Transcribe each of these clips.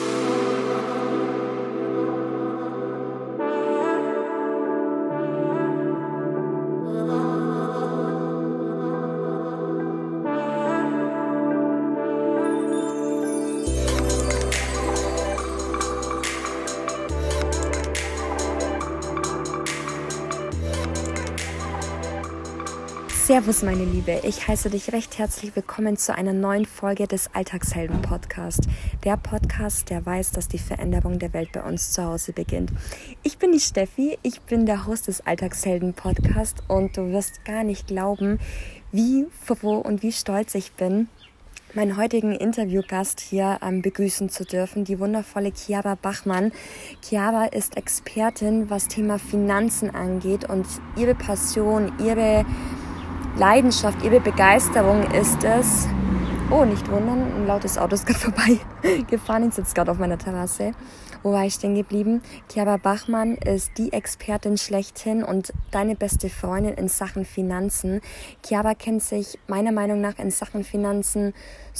Thank you. Servus, meine Liebe. Ich heiße dich recht herzlich willkommen zu einer neuen Folge des Alltagshelden Podcast. Der Podcast, der weiß, dass die Veränderung der Welt bei uns zu Hause beginnt. Ich bin die Steffi, ich bin der Host des Alltagshelden Podcast und du wirst gar nicht glauben, wie froh und wie stolz ich bin, meinen heutigen Interviewgast hier ähm, begrüßen zu dürfen, die wundervolle Chiara Bachmann. Chiara ist Expertin, was Thema Finanzen angeht und ihre Passion, ihre Leidenschaft, ihre Begeisterung ist es. Oh, nicht wundern, ein lautes Auto ist gerade vorbei gefahren. Ich sitze gerade auf meiner Terrasse. Wo war ich stehen geblieben? Chiara Bachmann ist die Expertin schlechthin und deine beste Freundin in Sachen Finanzen. Chiara kennt sich meiner Meinung nach in Sachen Finanzen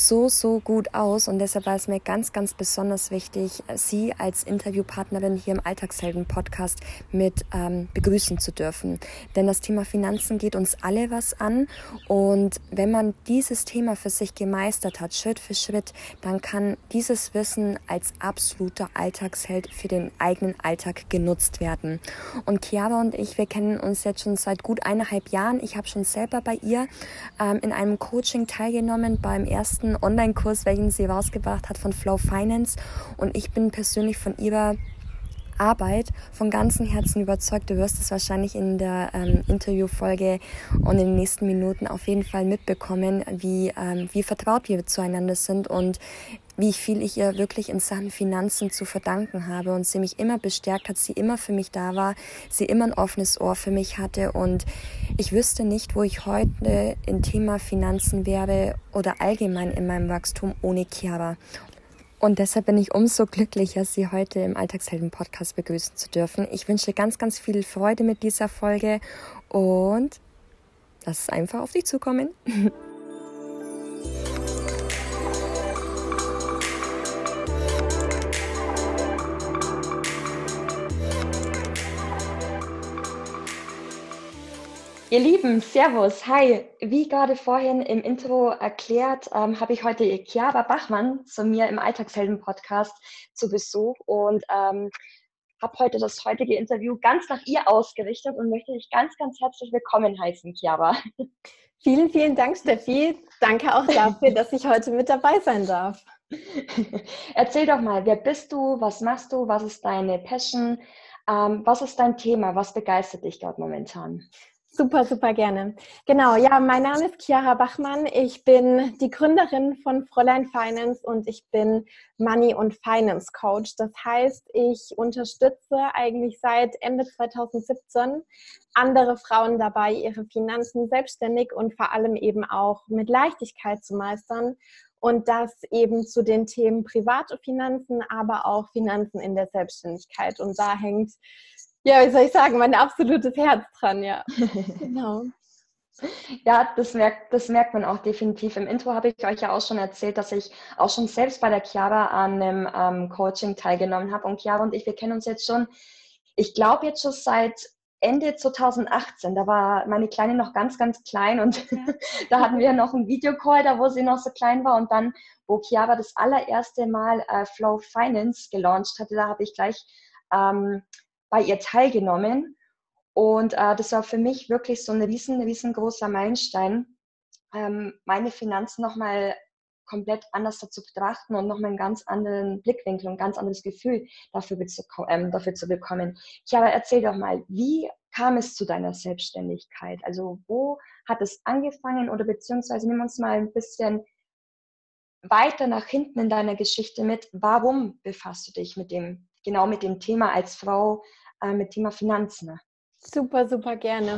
so, so gut aus und deshalb war es mir ganz, ganz besonders wichtig, sie als Interviewpartnerin hier im Alltagshelden-Podcast mit ähm, begrüßen zu dürfen. Denn das Thema Finanzen geht uns alle was an und wenn man dieses Thema für sich gemeistert hat, Schritt für Schritt, dann kann dieses Wissen als absoluter Alltag Alltagsheld für den eigenen Alltag genutzt werden. Und Chiara und ich, wir kennen uns jetzt schon seit gut eineinhalb Jahren. Ich habe schon selber bei ihr ähm, in einem Coaching teilgenommen beim ersten Online-Kurs, welchen sie rausgebracht hat von Flow Finance. Und ich bin persönlich von ihrer Arbeit von ganzem Herzen überzeugt. Du wirst es wahrscheinlich in der ähm, Interviewfolge und in den nächsten Minuten auf jeden Fall mitbekommen, wie, ähm, wie vertraut wir zueinander sind und wie viel ich ihr wirklich in Sachen Finanzen zu verdanken habe und sie mich immer bestärkt hat, sie immer für mich da war, sie immer ein offenes Ohr für mich hatte und ich wüsste nicht, wo ich heute im Thema Finanzen wäre oder allgemein in meinem Wachstum ohne Chiara. Und deshalb bin ich umso glücklicher, Sie heute im Alltagshelden-Podcast begrüßen zu dürfen. Ich wünsche ganz, ganz viel Freude mit dieser Folge und lass es einfach auf dich zukommen. Ihr Lieben, Servus, hi. Wie gerade vorhin im Intro erklärt, ähm, habe ich heute Chiara Bachmann zu mir im Alltagshelden-Podcast zu Besuch und ähm, habe heute das heutige Interview ganz nach ihr ausgerichtet und möchte dich ganz, ganz herzlich willkommen heißen, Chiara. Vielen, vielen Dank, Steffi. Danke auch dafür, dass ich heute mit dabei sein darf. Erzähl doch mal, wer bist du, was machst du, was ist deine Passion, ähm, was ist dein Thema, was begeistert dich dort momentan? Super, super gerne. Genau, ja, mein Name ist Chiara Bachmann. Ich bin die Gründerin von Fräulein Finance und ich bin Money- und Finance Coach. Das heißt, ich unterstütze eigentlich seit Ende 2017 andere Frauen dabei, ihre Finanzen selbstständig und vor allem eben auch mit Leichtigkeit zu meistern. Und das eben zu den Themen private Finanzen, aber auch Finanzen in der Selbstständigkeit. Und da hängt ja, wie soll ich sagen, mein absolutes Herz dran, ja. genau. Ja, das merkt, das merkt man auch definitiv. Im Intro habe ich euch ja auch schon erzählt, dass ich auch schon selbst bei der Chiara an einem ähm, Coaching teilgenommen habe. Und Chiara und ich, wir kennen uns jetzt schon, ich glaube jetzt schon seit Ende 2018. Da war meine Kleine noch ganz, ganz klein und ja. da hatten wir noch einen Videocall, da wo sie noch so klein war. Und dann, wo Chiara das allererste Mal äh, Flow Finance gelauncht hatte, da habe ich gleich ähm, bei ihr teilgenommen. Und äh, das war für mich wirklich so ein riesen, riesengroßer Meilenstein, ähm, meine Finanzen nochmal komplett anders zu betrachten und nochmal einen ganz anderen Blickwinkel und ein ganz anderes Gefühl dafür, ähm, dafür zu bekommen. Ich aber erzähl doch mal, wie kam es zu deiner Selbstständigkeit? Also wo hat es angefangen oder beziehungsweise nimm uns mal ein bisschen weiter nach hinten in deiner Geschichte mit. Warum befasst du dich mit dem, genau mit dem Thema als Frau äh, mit Thema Finanzen. Super, super gerne.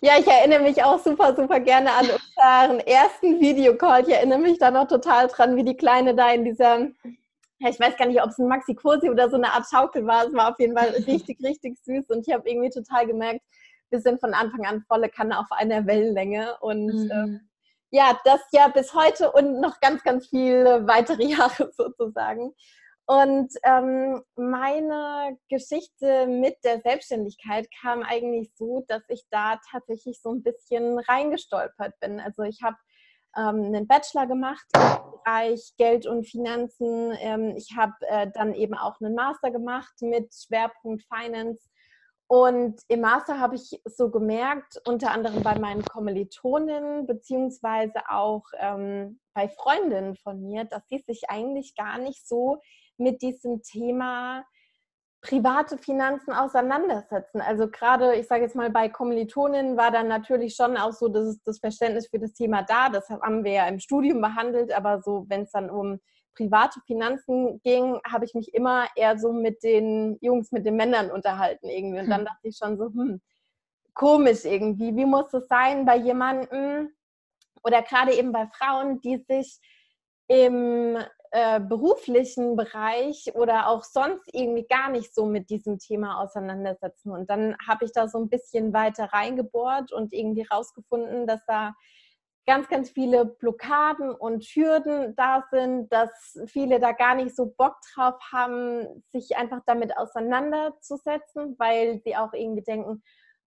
Ja, ich erinnere mich auch super, super gerne an unseren ersten Videocall. Ich erinnere mich da noch total dran, wie die Kleine da in dieser, ja, ich weiß gar nicht, ob es ein Maxi Cosi oder so eine Art Schaukel war. Es war auf jeden Fall richtig, richtig süß und ich habe irgendwie total gemerkt, wir sind von Anfang an volle Kanne auf einer Wellenlänge und mhm. ähm, ja, das ja bis heute und noch ganz, ganz viele weitere Jahre sozusagen. Und ähm, meine Geschichte mit der Selbstständigkeit kam eigentlich so, dass ich da tatsächlich so ein bisschen reingestolpert bin. Also ich habe ähm, einen Bachelor gemacht im Bereich Geld und Finanzen. Ähm, ich habe äh, dann eben auch einen Master gemacht mit Schwerpunkt Finance. Und im Master habe ich so gemerkt, unter anderem bei meinen Kommilitonen, beziehungsweise auch ähm, bei Freundinnen von mir, dass sie sich eigentlich gar nicht so mit diesem Thema private Finanzen auseinandersetzen. Also gerade, ich sage jetzt mal, bei Kommilitonen war dann natürlich schon auch so das, das Verständnis für das Thema da. Das haben wir ja im Studium behandelt, aber so, wenn es dann um private Finanzen ging, habe ich mich immer eher so mit den Jungs, mit den Männern unterhalten irgendwie. Und dann hm. dachte ich schon so, hm, komisch irgendwie. Wie muss es sein bei jemandem oder gerade eben bei Frauen, die sich im äh, beruflichen Bereich oder auch sonst irgendwie gar nicht so mit diesem Thema auseinandersetzen. Und dann habe ich da so ein bisschen weiter reingebohrt und irgendwie rausgefunden, dass da ganz, ganz viele Blockaden und Hürden da sind, dass viele da gar nicht so Bock drauf haben, sich einfach damit auseinanderzusetzen, weil sie auch irgendwie denken,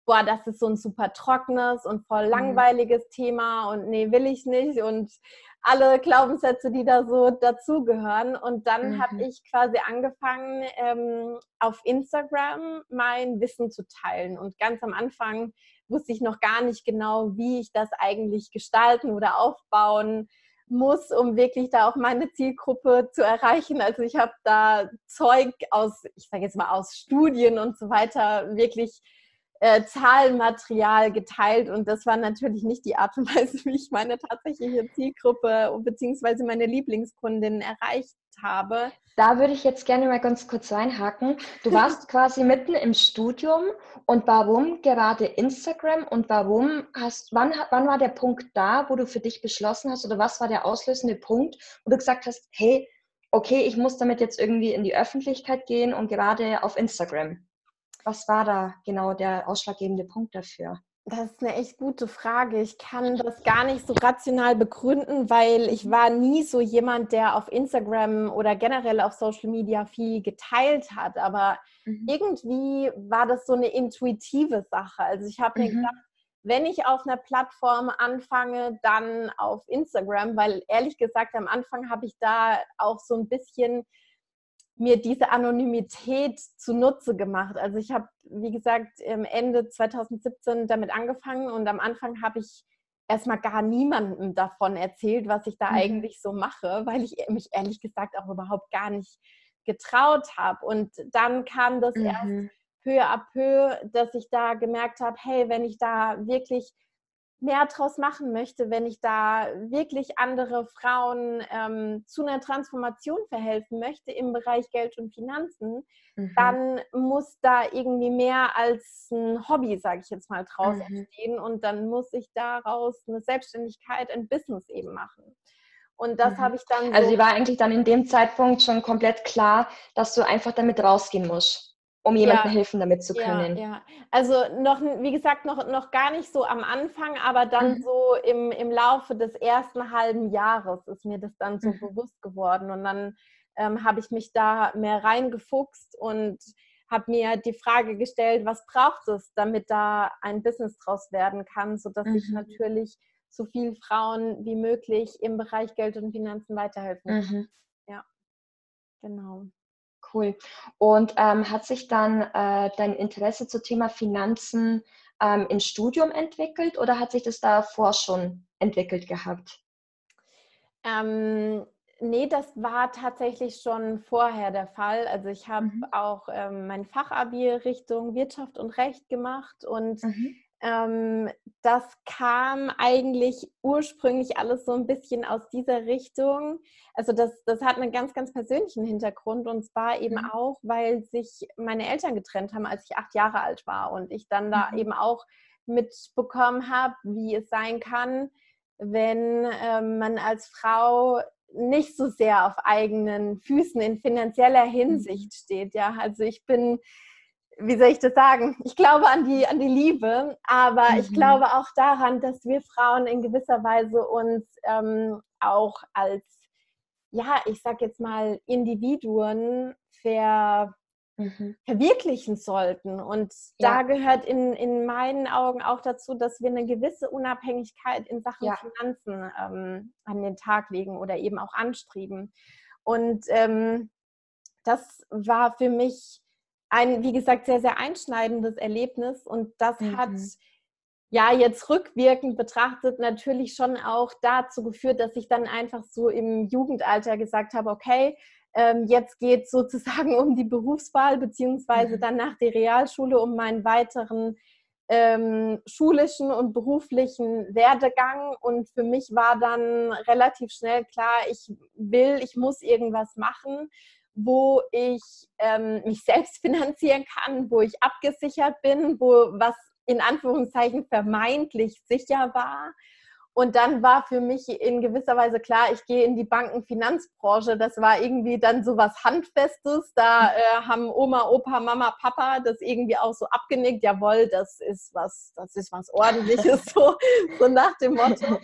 boah, das ist so ein super trockenes und voll mhm. langweiliges mhm. Thema und nee, will ich nicht und alle Glaubenssätze, die da so dazugehören. Und dann mhm. habe ich quasi angefangen, ähm, auf Instagram mein Wissen zu teilen. Und ganz am Anfang wusste ich noch gar nicht genau, wie ich das eigentlich gestalten oder aufbauen muss, um wirklich da auch meine Zielgruppe zu erreichen. Also ich habe da Zeug aus, ich sage jetzt mal aus Studien und so weiter wirklich äh, Zahlenmaterial geteilt und das war natürlich nicht die Art und Weise, wie ich meine tatsächliche Zielgruppe bzw. meine Lieblingskundin erreicht habe. Da würde ich jetzt gerne mal ganz kurz reinhaken. Du warst quasi mitten im Studium und warum gerade Instagram und warum hast, wann, wann war der Punkt da, wo du für dich beschlossen hast oder was war der auslösende Punkt, wo du gesagt hast, hey, okay, ich muss damit jetzt irgendwie in die Öffentlichkeit gehen und gerade auf Instagram? Was war da genau der ausschlaggebende Punkt dafür? Das ist eine echt gute Frage. Ich kann das gar nicht so rational begründen, weil ich war nie so jemand, der auf Instagram oder generell auf Social Media viel geteilt hat. Aber mhm. irgendwie war das so eine intuitive Sache. Also ich habe mir mhm. gedacht, wenn ich auf einer Plattform anfange, dann auf Instagram, weil ehrlich gesagt am Anfang habe ich da auch so ein bisschen mir diese Anonymität zunutze gemacht. Also ich habe, wie gesagt, Ende 2017 damit angefangen und am Anfang habe ich erstmal gar niemandem davon erzählt, was ich da mhm. eigentlich so mache, weil ich mich ehrlich gesagt auch überhaupt gar nicht getraut habe. Und dann kam das mhm. erst peu à peu, dass ich da gemerkt habe, hey, wenn ich da wirklich mehr draus machen möchte, wenn ich da wirklich andere Frauen ähm, zu einer Transformation verhelfen möchte im Bereich Geld und Finanzen, mhm. dann muss da irgendwie mehr als ein Hobby, sage ich jetzt mal, draus mhm. entstehen und dann muss ich daraus eine Selbstständigkeit, ein Business eben machen. Und das mhm. habe ich dann. Also so also, sie war eigentlich dann in dem Zeitpunkt schon komplett klar, dass du einfach damit rausgehen musst um jemandem ja. helfen damit zu können. Ja, ja, also noch, wie gesagt, noch, noch gar nicht so am Anfang, aber dann mhm. so im, im Laufe des ersten halben Jahres ist mir das dann so mhm. bewusst geworden. Und dann ähm, habe ich mich da mehr reingefuchst und habe mir die Frage gestellt, was braucht es, damit da ein Business draus werden kann, sodass mhm. ich natürlich so vielen Frauen wie möglich im Bereich Geld und Finanzen weiterhelfen kann. Mhm. Ja, genau. Cool. Und ähm, hat sich dann äh, dein Interesse zum Thema Finanzen ähm, im Studium entwickelt oder hat sich das davor schon entwickelt gehabt? Ähm, nee, das war tatsächlich schon vorher der Fall. Also ich habe mhm. auch ähm, mein Fachabi Richtung Wirtschaft und Recht gemacht und mhm. Ähm, das kam eigentlich ursprünglich alles so ein bisschen aus dieser Richtung. Also das, das hat einen ganz, ganz persönlichen Hintergrund und zwar eben mhm. auch, weil sich meine Eltern getrennt haben, als ich acht Jahre alt war und ich dann da mhm. eben auch mitbekommen habe, wie es sein kann, wenn ähm, man als Frau nicht so sehr auf eigenen Füßen in finanzieller mhm. Hinsicht steht. Ja, also ich bin wie soll ich das sagen? Ich glaube an die, an die Liebe, aber mhm. ich glaube auch daran, dass wir Frauen in gewisser Weise uns ähm, auch als ja, ich sag jetzt mal, Individuen ver, mhm. verwirklichen sollten. Und ja. da gehört in, in meinen Augen auch dazu, dass wir eine gewisse Unabhängigkeit in Sachen ja. Finanzen ähm, an den Tag legen oder eben auch anstreben. Und ähm, das war für mich ein, wie gesagt, sehr, sehr einschneidendes Erlebnis. Und das mhm. hat ja jetzt rückwirkend betrachtet natürlich schon auch dazu geführt, dass ich dann einfach so im Jugendalter gesagt habe, okay, ähm, jetzt geht es sozusagen um die Berufswahl, beziehungsweise mhm. dann nach der Realschule um meinen weiteren ähm, schulischen und beruflichen Werdegang. Und für mich war dann relativ schnell klar, ich will, ich muss irgendwas machen wo ich ähm, mich selbst finanzieren kann, wo ich abgesichert bin, wo was in Anführungszeichen vermeintlich sicher war. Und dann war für mich in gewisser Weise klar, ich gehe in die Bankenfinanzbranche. Das war irgendwie dann so was Handfestes. Da äh, haben Oma, Opa, Mama, Papa das irgendwie auch so abgenickt. Jawohl, das ist was, das ist was Ordentliches, so, so nach dem Motto.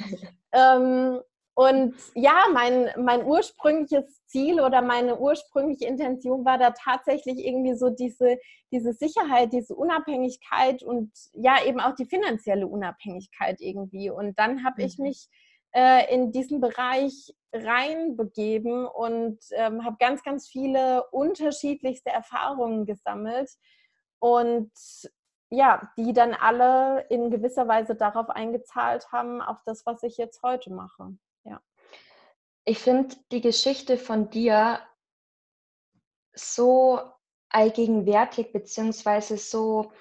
Ähm, und ja, mein, mein ursprüngliches Ziel oder meine ursprüngliche Intention war da tatsächlich irgendwie so diese, diese Sicherheit, diese Unabhängigkeit und ja, eben auch die finanzielle Unabhängigkeit irgendwie. Und dann habe mhm. ich mich äh, in diesen Bereich reinbegeben und ähm, habe ganz, ganz viele unterschiedlichste Erfahrungen gesammelt. Und ja, die dann alle in gewisser Weise darauf eingezahlt haben, auf das, was ich jetzt heute mache. Ich finde die Geschichte von dir so allgegenwärtig beziehungsweise so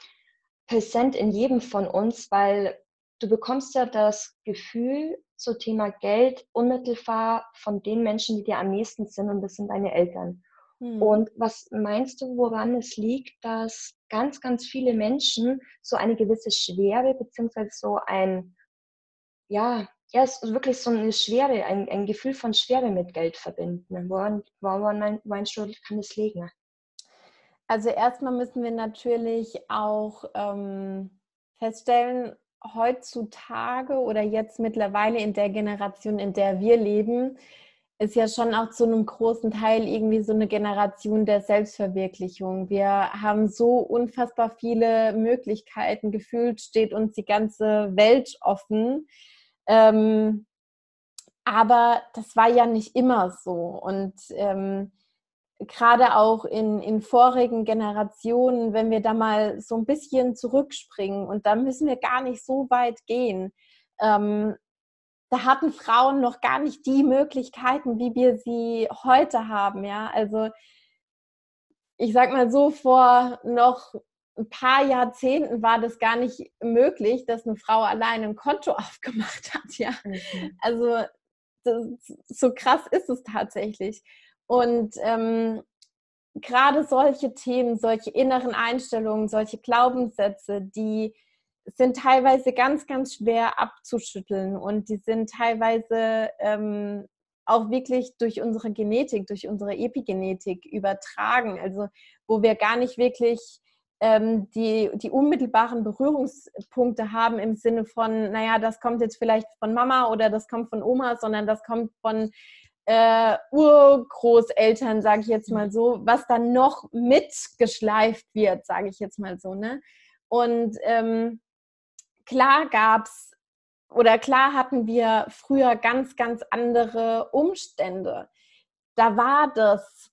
präsent in jedem von uns, weil du bekommst ja das Gefühl zum Thema Geld unmittelbar von den Menschen, die dir am nächsten sind und das sind deine Eltern. Hm. Und was meinst du, woran es liegt, dass ganz, ganz viele Menschen so eine gewisse Schwere beziehungsweise so ein, ja, ja, es ist wirklich so eine Schwere, ein, ein Gefühl von Schwere mit Geld verbinden. Woran, woran meinst du, kann es liegen? Also erstmal müssen wir natürlich auch ähm, feststellen, heutzutage oder jetzt mittlerweile in der Generation, in der wir leben, ist ja schon auch zu einem großen Teil irgendwie so eine Generation der Selbstverwirklichung. Wir haben so unfassbar viele Möglichkeiten. Gefühlt steht uns die ganze Welt offen. Ähm, aber das war ja nicht immer so. Und ähm, gerade auch in, in vorigen Generationen, wenn wir da mal so ein bisschen zurückspringen, und da müssen wir gar nicht so weit gehen, ähm, da hatten Frauen noch gar nicht die Möglichkeiten, wie wir sie heute haben. Ja, also ich sag mal so, vor noch ein paar Jahrzehnten war das gar nicht möglich, dass eine Frau allein ein Konto aufgemacht hat. Ja, mhm. also das, so krass ist es tatsächlich. Und ähm, gerade solche Themen, solche inneren Einstellungen, solche Glaubenssätze, die sind teilweise ganz, ganz schwer abzuschütteln und die sind teilweise ähm, auch wirklich durch unsere Genetik, durch unsere Epigenetik übertragen. Also wo wir gar nicht wirklich ähm, die, die unmittelbaren Berührungspunkte haben im Sinne von, naja, das kommt jetzt vielleicht von Mama oder das kommt von Oma, sondern das kommt von äh, Urgroßeltern, sage ich jetzt mal so, was dann noch mitgeschleift wird, sage ich jetzt mal so. Ne? Und ähm, klar gab es oder klar hatten wir früher ganz, ganz andere Umstände. Da war das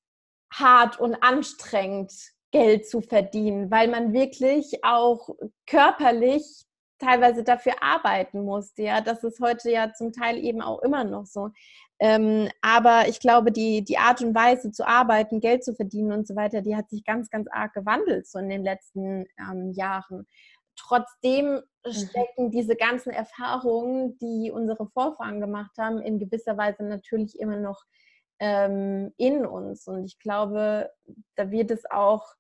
hart und anstrengend, Geld zu verdienen, weil man wirklich auch körperlich teilweise dafür arbeiten musste. Ja, das ist heute ja zum Teil eben auch immer noch so. Ähm, aber ich glaube, die, die Art und Weise zu arbeiten, Geld zu verdienen und so weiter, die hat sich ganz, ganz arg gewandelt so in den letzten ähm, Jahren. Trotzdem mhm. stecken diese ganzen Erfahrungen, die unsere Vorfahren gemacht haben, in gewisser Weise natürlich immer noch ähm, in uns. Und ich glaube, da wird es auch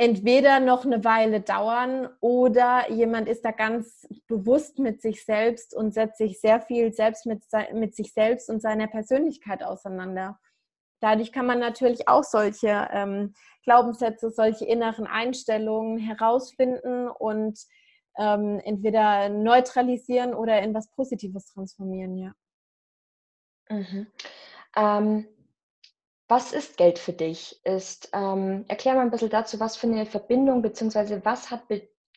entweder noch eine Weile dauern oder jemand ist da ganz bewusst mit sich selbst und setzt sich sehr viel selbst mit, mit sich selbst und seiner Persönlichkeit auseinander. Dadurch kann man natürlich auch solche ähm, Glaubenssätze, solche inneren Einstellungen herausfinden und ähm, entweder neutralisieren oder in was Positives transformieren, ja. Mhm. Ähm, was ist Geld für dich? Ist, ähm, erklär mal ein bisschen dazu, was für eine Verbindung bzw. was hat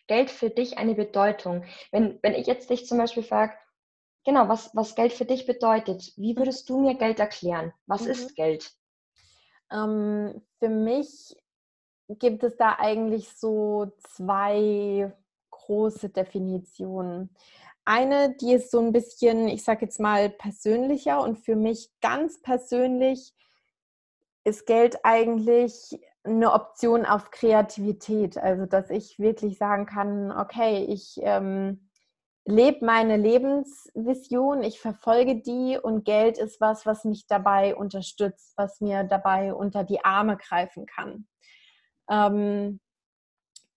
Geld für dich eine Bedeutung? Wenn, wenn ich jetzt dich zum Beispiel frage, genau, was, was Geld für dich bedeutet, wie würdest du mir Geld erklären? Was mhm. ist Geld? Ähm, für mich gibt es da eigentlich so zwei große Definitionen. Eine, die ist so ein bisschen, ich sage jetzt mal, persönlicher und für mich ganz persönlich ist Geld eigentlich eine Option auf Kreativität. Also, dass ich wirklich sagen kann, okay, ich ähm, lebe meine Lebensvision, ich verfolge die und Geld ist was, was mich dabei unterstützt, was mir dabei unter die Arme greifen kann. Ähm,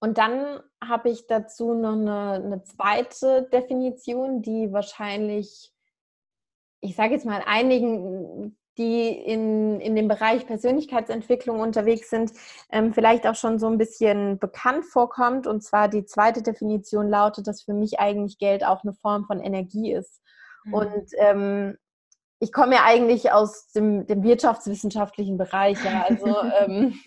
und dann habe ich dazu noch eine, eine, zweite Definition, die wahrscheinlich, ich sage jetzt mal, einigen, die in, in dem Bereich Persönlichkeitsentwicklung unterwegs sind, ähm, vielleicht auch schon so ein bisschen bekannt vorkommt. Und zwar die zweite Definition lautet, dass für mich eigentlich Geld auch eine Form von Energie ist. Mhm. Und ähm, ich komme ja eigentlich aus dem, dem wirtschaftswissenschaftlichen Bereich. Ja. Also ähm,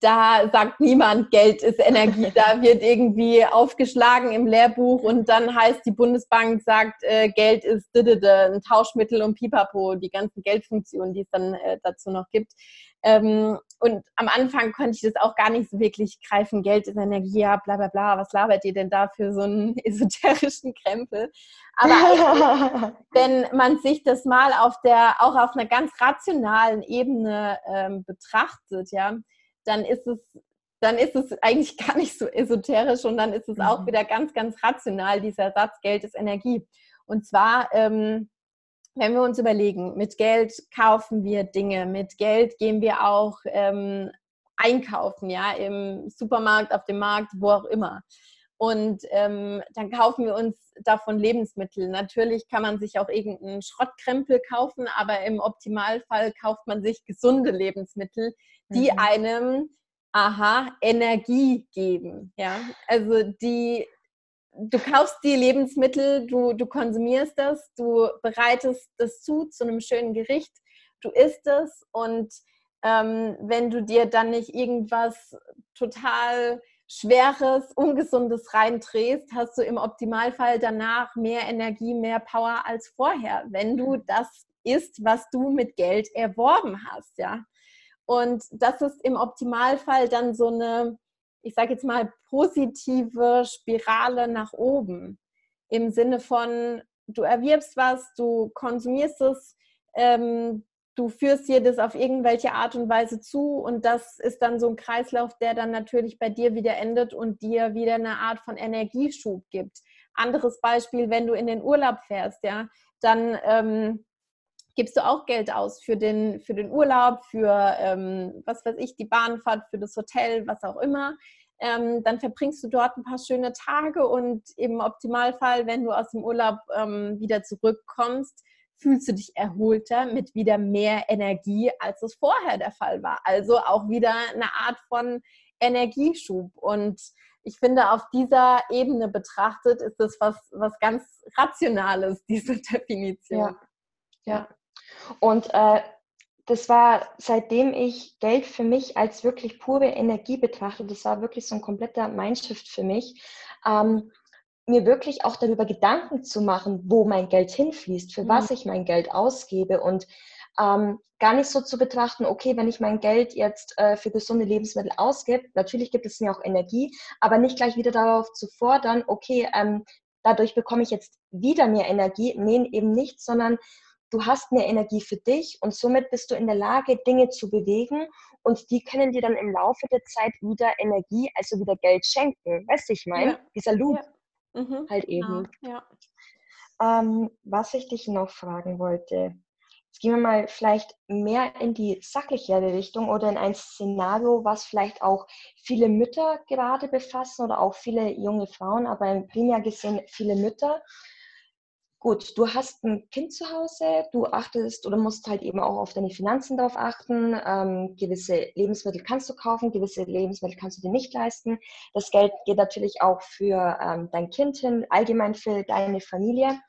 da sagt niemand, Geld ist Energie. Da wird irgendwie aufgeschlagen im Lehrbuch und dann heißt die Bundesbank sagt, äh, Geld ist ein Tauschmittel und Pipapo, die ganzen Geldfunktionen, die es dann äh, dazu noch gibt. Ähm, und am Anfang konnte ich das auch gar nicht so wirklich greifen. Geld ist Energie, ja, bla bla bla. Was labert ihr denn da für so einen esoterischen Krempel? Aber wenn man sich das mal auf der, auch auf einer ganz rationalen Ebene ähm, betrachtet, ja, dann ist es dann ist es eigentlich gar nicht so esoterisch und dann ist es auch mhm. wieder ganz, ganz rational, dieser Satz, Geld ist Energie. Und zwar, ähm, wenn wir uns überlegen, mit Geld kaufen wir Dinge, mit Geld gehen wir auch ähm, einkaufen, ja, im Supermarkt, auf dem Markt, wo auch immer. Und ähm, dann kaufen wir uns davon Lebensmittel. Natürlich kann man sich auch irgendeinen Schrottkrempel kaufen, aber im Optimalfall kauft man sich gesunde Lebensmittel, die mhm. einem, aha, Energie geben. Ja, also die, du kaufst die Lebensmittel, du, du konsumierst das, du bereitest das zu zu einem schönen Gericht, du isst es und ähm, wenn du dir dann nicht irgendwas total Schweres, Ungesundes reindrehst, hast du im Optimalfall danach mehr Energie, mehr Power als vorher, wenn du mhm. das isst, was du mit Geld erworben hast, ja. Und das ist im Optimalfall dann so eine, ich sage jetzt mal, positive Spirale nach oben. Im Sinne von, du erwirbst was, du konsumierst es, ähm, du führst dir das auf irgendwelche Art und Weise zu und das ist dann so ein Kreislauf, der dann natürlich bei dir wieder endet und dir wieder eine Art von Energieschub gibt. Anderes Beispiel, wenn du in den Urlaub fährst, ja, dann ähm, gibst du auch Geld aus für den, für den Urlaub, für ähm, was weiß ich, die Bahnfahrt, für das Hotel, was auch immer. Ähm, dann verbringst du dort ein paar schöne Tage und im Optimalfall, wenn du aus dem Urlaub ähm, wieder zurückkommst, fühlst du dich erholter mit wieder mehr Energie, als es vorher der Fall war. Also auch wieder eine Art von Energieschub. Und ich finde, auf dieser Ebene betrachtet ist das was, was ganz Rationales, diese Definition. Ja. ja. Und äh, das war, seitdem ich Geld für mich als wirklich pure Energie betrachte, das war wirklich so ein kompletter Mindshift für mich, ähm, mir wirklich auch darüber Gedanken zu machen, wo mein Geld hinfließt, für mhm. was ich mein Geld ausgebe und ähm, gar nicht so zu betrachten, okay, wenn ich mein Geld jetzt äh, für gesunde Lebensmittel ausgebe, natürlich gibt es mir auch Energie, aber nicht gleich wieder darauf zu fordern, okay, ähm, dadurch bekomme ich jetzt wieder mehr Energie. Nee, eben nicht, sondern du hast mehr Energie für dich und somit bist du in der Lage, Dinge zu bewegen und die können dir dann im Laufe der Zeit wieder Energie, also wieder Geld schenken. Weißt du, ich meine? Ja. Dieser Loop ja. mhm. halt eben. Ja. Ähm, was ich dich noch fragen wollte, jetzt gehen wir mal vielleicht mehr in die sachlichere Richtung oder in ein Szenario, was vielleicht auch viele Mütter gerade befassen oder auch viele junge Frauen, aber primär gesehen viele Mütter gut, du hast ein Kind zu Hause, du achtest oder musst halt eben auch auf deine Finanzen darauf achten. Ähm, gewisse Lebensmittel kannst du kaufen, gewisse Lebensmittel kannst du dir nicht leisten. Das Geld geht natürlich auch für ähm, dein Kind hin, allgemein für deine Familie.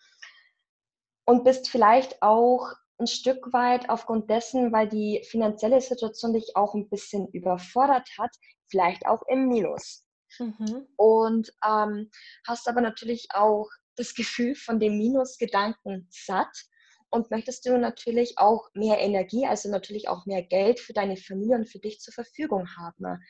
Und bist vielleicht auch ein Stück weit aufgrund dessen, weil die finanzielle Situation dich auch ein bisschen überfordert hat, vielleicht auch im Minus. Mhm. Und ähm, hast aber natürlich auch das Gefühl von dem Minusgedanken satt und möchtest du natürlich auch mehr Energie, also natürlich auch mehr Geld für deine Familie und für dich zur Verfügung haben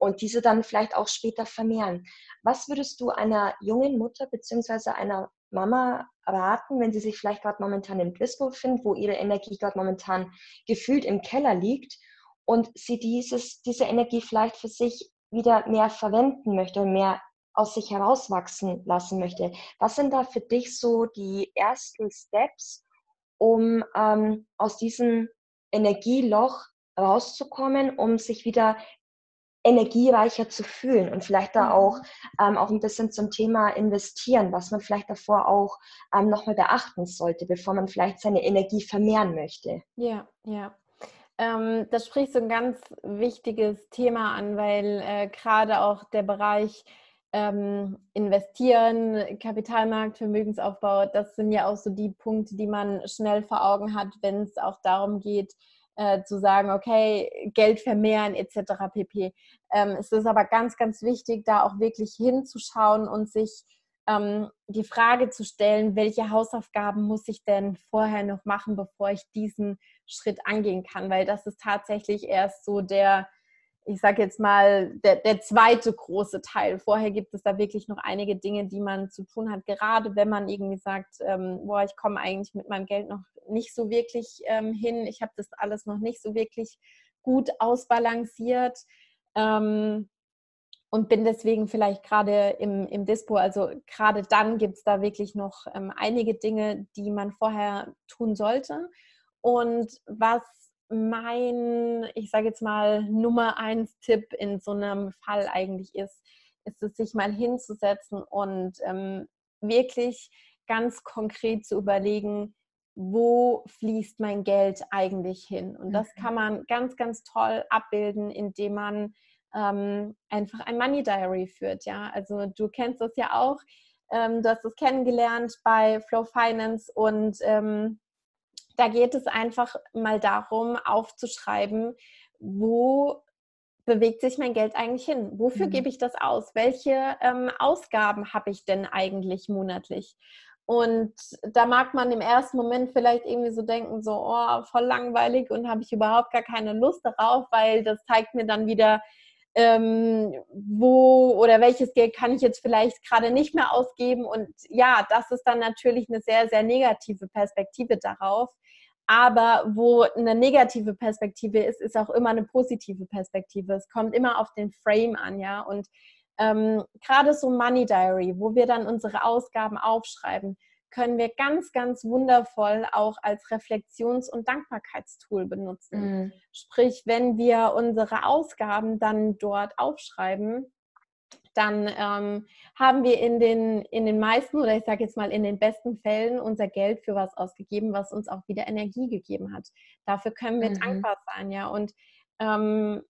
und diese dann vielleicht auch später vermehren. Was würdest du einer jungen Mutter bzw. einer Mama raten, wenn sie sich vielleicht gerade momentan im Blissful befindet, wo ihre Energie gerade momentan gefühlt im Keller liegt und sie dieses, diese Energie vielleicht für sich wieder mehr verwenden möchte und mehr aus sich herauswachsen lassen möchte. Was sind da für dich so die ersten Steps, um ähm, aus diesem Energieloch rauszukommen, um sich wieder energiereicher zu fühlen und vielleicht da auch, mhm. ähm, auch ein bisschen zum Thema investieren, was man vielleicht davor auch ähm, nochmal beachten sollte, bevor man vielleicht seine Energie vermehren möchte. Ja, ja. Ähm, das spricht so ein ganz wichtiges Thema an, weil äh, gerade auch der Bereich ähm, Investieren, Kapitalmarkt, Vermögensaufbau, das sind ja auch so die Punkte, die man schnell vor Augen hat, wenn es auch darum geht, äh, zu sagen, okay, Geld vermehren etc. pp. Ähm, es ist aber ganz, ganz wichtig, da auch wirklich hinzuschauen und sich ähm, die Frage zu stellen, welche Hausaufgaben muss ich denn vorher noch machen, bevor ich diesen Schritt angehen kann, weil das ist tatsächlich erst so der, ich sage jetzt mal, der, der zweite große Teil. Vorher gibt es da wirklich noch einige Dinge, die man zu tun hat, gerade wenn man irgendwie sagt, ähm, boah, ich komme eigentlich mit meinem Geld noch nicht so wirklich ähm, hin, ich habe das alles noch nicht so wirklich gut ausbalanciert. Ähm, und bin deswegen vielleicht gerade im, im Dispo, also gerade dann gibt es da wirklich noch ähm, einige Dinge, die man vorher tun sollte. Und was mein, ich sage jetzt mal, Nummer eins Tipp in so einem Fall eigentlich ist, ist es, sich mal hinzusetzen und ähm, wirklich ganz konkret zu überlegen, wo fließt mein Geld eigentlich hin? Und das mhm. kann man ganz, ganz toll abbilden, indem man ähm, einfach ein Money Diary führt. Ja, also du kennst das ja auch. Ähm, du hast es kennengelernt bei Flow Finance und ähm, da geht es einfach mal darum, aufzuschreiben, wo bewegt sich mein Geld eigentlich hin? Wofür mhm. gebe ich das aus? Welche ähm, Ausgaben habe ich denn eigentlich monatlich? Und da mag man im ersten Moment vielleicht irgendwie so denken, so, oh, voll langweilig und habe ich überhaupt gar keine Lust darauf, weil das zeigt mir dann wieder, ähm, wo oder welches Geld kann ich jetzt vielleicht gerade nicht mehr ausgeben. Und ja, das ist dann natürlich eine sehr, sehr negative Perspektive darauf. Aber wo eine negative Perspektive ist, ist auch immer eine positive Perspektive. Es kommt immer auf den Frame an, ja. Und ähm, gerade so Money Diary, wo wir dann unsere Ausgaben aufschreiben, können wir ganz, ganz wundervoll auch als Reflexions- und Dankbarkeitstool benutzen. Mhm. Sprich, wenn wir unsere Ausgaben dann dort aufschreiben, dann ähm, haben wir in den, in den meisten oder ich sage jetzt mal in den besten Fällen unser Geld für was ausgegeben, was uns auch wieder Energie gegeben hat. Dafür können wir mhm. dankbar sein, ja. Und ähm,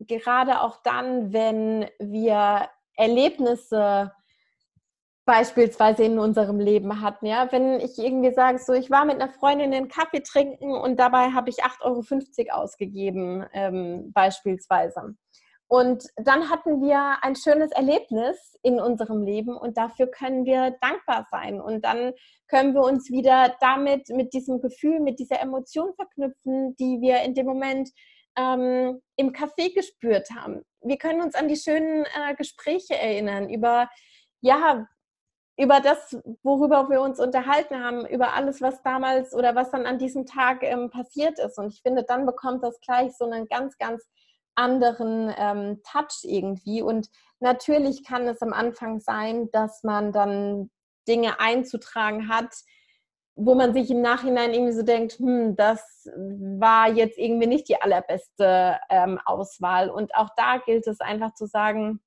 gerade auch dann, wenn wir Erlebnisse beispielsweise in unserem Leben hatten. Ja, wenn ich irgendwie sage, so ich war mit einer Freundin einen Kaffee trinken und dabei habe ich 8,50 Euro ausgegeben, ähm, beispielsweise. Und dann hatten wir ein schönes Erlebnis in unserem Leben und dafür können wir dankbar sein. Und dann können wir uns wieder damit, mit diesem Gefühl, mit dieser Emotion verknüpfen, die wir in dem Moment ähm, im Café gespürt haben. Wir können uns an die schönen äh, Gespräche erinnern über ja, über das, worüber wir uns unterhalten haben, über alles, was damals oder was dann an diesem Tag ähm, passiert ist. Und ich finde, dann bekommt das gleich so einen ganz, ganz anderen ähm, Touch irgendwie. Und natürlich kann es am Anfang sein, dass man dann Dinge einzutragen hat, wo man sich im Nachhinein irgendwie so denkt, hm, das war jetzt irgendwie nicht die allerbeste ähm, Auswahl. Und auch da gilt es einfach zu sagen,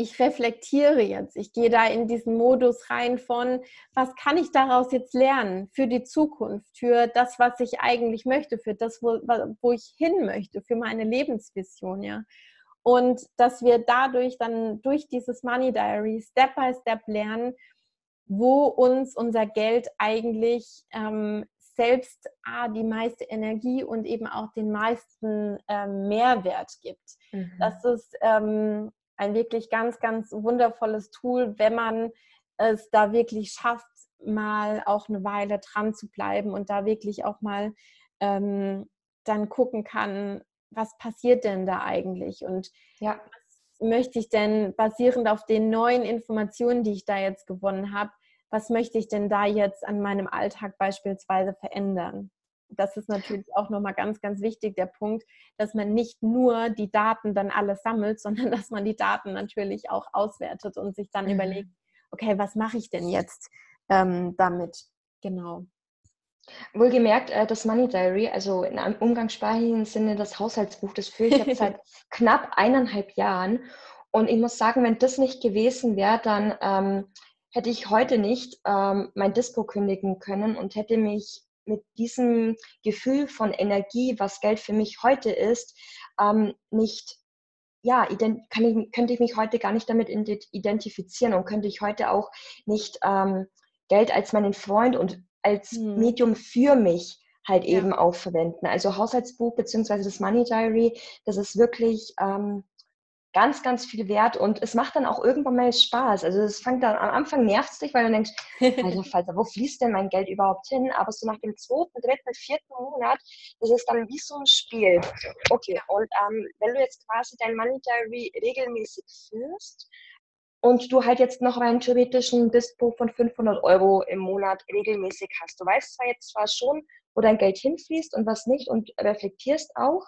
ich reflektiere jetzt, ich gehe da in diesen Modus rein von, was kann ich daraus jetzt lernen für die Zukunft, für das, was ich eigentlich möchte, für das, wo, wo ich hin möchte, für meine Lebensvision, ja. Und dass wir dadurch dann durch dieses Money Diary Step by Step lernen, wo uns unser Geld eigentlich ähm, selbst ah, die meiste Energie und eben auch den meisten ähm, Mehrwert gibt. Mhm. Das ist ähm, ein wirklich ganz, ganz wundervolles Tool, wenn man es da wirklich schafft, mal auch eine Weile dran zu bleiben und da wirklich auch mal ähm, dann gucken kann, was passiert denn da eigentlich und ja. was möchte ich denn basierend auf den neuen Informationen, die ich da jetzt gewonnen habe, was möchte ich denn da jetzt an meinem Alltag beispielsweise verändern? Das ist natürlich auch nochmal ganz, ganz wichtig, der Punkt, dass man nicht nur die Daten dann alles sammelt, sondern dass man die Daten natürlich auch auswertet und sich dann mhm. überlegt, okay, was mache ich denn jetzt ähm, damit? Genau. Wohlgemerkt, äh, das Money Diary, also in einem umgangssprachlichen Sinne das Haushaltsbuch, das führe ich jetzt seit knapp eineinhalb Jahren. Und ich muss sagen, wenn das nicht gewesen wäre, dann ähm, hätte ich heute nicht ähm, mein Dispo kündigen können und hätte mich mit diesem Gefühl von Energie, was Geld für mich heute ist, ähm, nicht, ja, kann ich, könnte ich mich heute gar nicht damit identifizieren und könnte ich heute auch nicht ähm, Geld als meinen Freund und als mhm. Medium für mich halt ja. eben auch verwenden. Also Haushaltsbuch beziehungsweise das Money Diary, das ist wirklich ähm, ganz, ganz viel wert und es macht dann auch irgendwann mal Spaß. Also es fängt dann am Anfang nervt es dich, weil du denkst, alter Falter, wo fließt denn mein Geld überhaupt hin? Aber so nach dem zweiten, dritten, vierten Monat, das ist dann wie so ein Spiel. Okay, und ähm, wenn du jetzt quasi dein Money Diary regelmäßig führst und du halt jetzt noch einen theoretischen Dispo von 500 Euro im Monat regelmäßig hast, du weißt zwar jetzt zwar schon, wo dein Geld hinfließt und was nicht und reflektierst auch,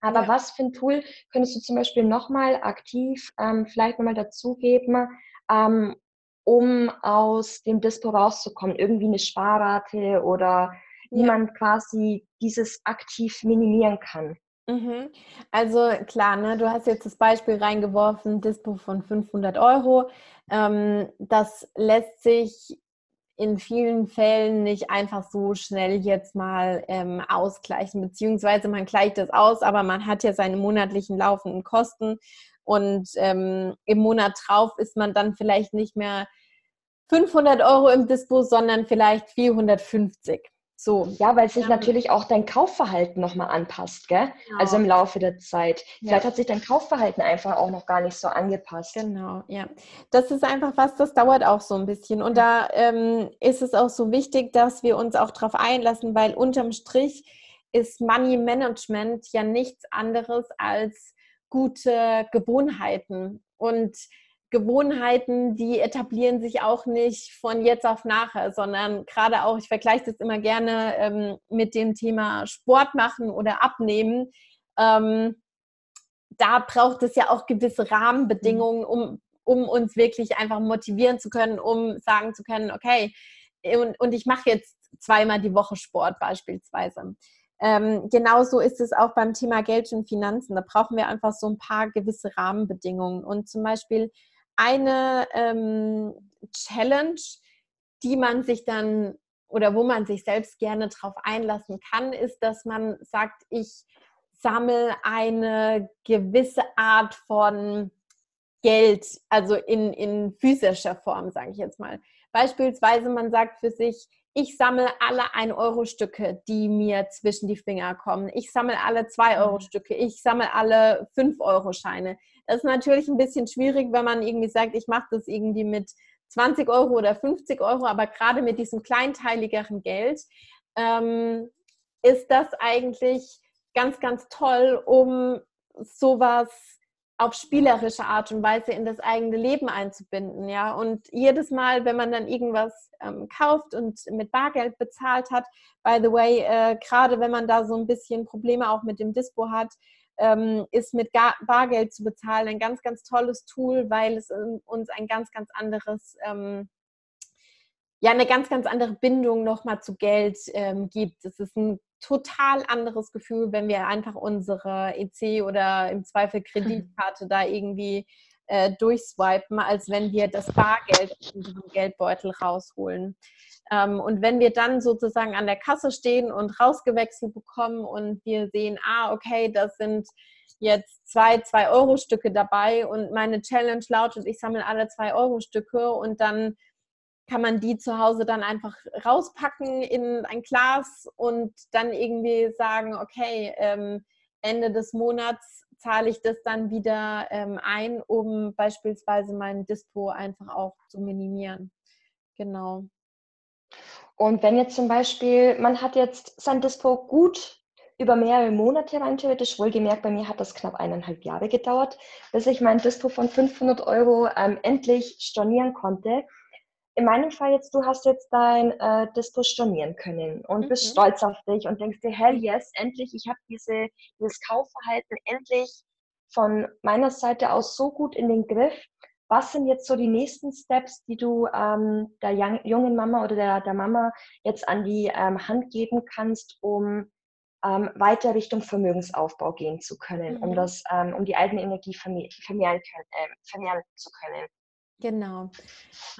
aber ja. was für ein Tool könntest du zum Beispiel nochmal aktiv ähm, vielleicht nochmal dazugeben, ähm, um aus dem Dispo rauszukommen? Irgendwie eine Sparrate oder wie ja. man quasi dieses aktiv minimieren kann? Mhm. Also klar, ne, du hast jetzt das Beispiel reingeworfen, Dispo von 500 Euro. Ähm, das lässt sich in vielen Fällen nicht einfach so schnell jetzt mal ähm, ausgleichen, beziehungsweise man gleicht es aus, aber man hat ja seine monatlichen laufenden Kosten und ähm, im Monat drauf ist man dann vielleicht nicht mehr 500 Euro im Dispo, sondern vielleicht 450. So. Ja, weil sich ja. natürlich auch dein Kaufverhalten nochmal anpasst, gell? Genau. Also im Laufe der Zeit. Vielleicht ja. hat sich dein Kaufverhalten einfach auch noch gar nicht so angepasst. Genau, ja. Das ist einfach was, das dauert auch so ein bisschen. Und da ähm, ist es auch so wichtig, dass wir uns auch darauf einlassen, weil unterm Strich ist Money Management ja nichts anderes als gute Gewohnheiten. Und Gewohnheiten, die etablieren sich auch nicht von jetzt auf nachher, sondern gerade auch, ich vergleiche das immer gerne ähm, mit dem Thema Sport machen oder abnehmen. Ähm, da braucht es ja auch gewisse Rahmenbedingungen, um, um uns wirklich einfach motivieren zu können, um sagen zu können, okay, und, und ich mache jetzt zweimal die Woche Sport beispielsweise. Ähm, genauso ist es auch beim Thema Geld und Finanzen. Da brauchen wir einfach so ein paar gewisse Rahmenbedingungen. Und zum Beispiel eine ähm, Challenge, die man sich dann oder wo man sich selbst gerne drauf einlassen kann, ist, dass man sagt, ich sammle eine gewisse Art von Geld, also in, in physischer Form, sage ich jetzt mal. Beispielsweise, man sagt für sich, ich sammle alle 1-Euro-Stücke, die mir zwischen die Finger kommen. Ich sammle alle 2-Euro-Stücke. Ich sammle alle 5-Euro-Scheine. Das ist natürlich ein bisschen schwierig, wenn man irgendwie sagt, ich mache das irgendwie mit 20 Euro oder 50 Euro, aber gerade mit diesem kleinteiligeren Geld ähm, ist das eigentlich ganz, ganz toll, um sowas auf spielerische Art und Weise in das eigene Leben einzubinden, ja. Und jedes Mal, wenn man dann irgendwas ähm, kauft und mit Bargeld bezahlt hat, by the way, äh, gerade wenn man da so ein bisschen Probleme auch mit dem Dispo hat, ähm, ist mit Gar Bargeld zu bezahlen ein ganz, ganz tolles Tool, weil es uns ein ganz, ganz anderes ähm, ja eine ganz, ganz andere Bindung nochmal zu Geld ähm, gibt. Es ist ein total anderes Gefühl, wenn wir einfach unsere EC oder im Zweifel Kreditkarte da irgendwie äh, durchswipen, als wenn wir das Bargeld aus unserem Geldbeutel rausholen. Ähm, und wenn wir dann sozusagen an der Kasse stehen und rausgewechselt bekommen und wir sehen, ah, okay, das sind jetzt zwei 2-Euro-Stücke dabei und meine Challenge lautet, ich sammle alle 2-Euro-Stücke und dann kann man die zu Hause dann einfach rauspacken in ein Glas und dann irgendwie sagen, okay, ähm, Ende des Monats zahle ich das dann wieder ähm, ein, um beispielsweise mein Dispo einfach auch zu minimieren. Genau. Und wenn jetzt zum Beispiel, man hat jetzt sein Dispo gut über mehrere Monate rein theoretisch, wohlgemerkt, bei mir hat das knapp eineinhalb Jahre gedauert, bis ich mein Dispo von 500 Euro ähm, endlich stornieren konnte in meinem Fall jetzt, du hast jetzt dein äh, Dispo stornieren können und mhm. bist stolz auf dich und denkst dir, hell yes, endlich, ich habe diese, dieses Kaufverhalten endlich von meiner Seite aus so gut in den Griff. Was sind jetzt so die nächsten Steps, die du ähm, der young, jungen Mama oder der, der Mama jetzt an die ähm, Hand geben kannst, um ähm, weiter Richtung Vermögensaufbau gehen zu können, mhm. um das, ähm, um die eigene Energie vermehren, vermehren, äh, vermehren zu können? Genau.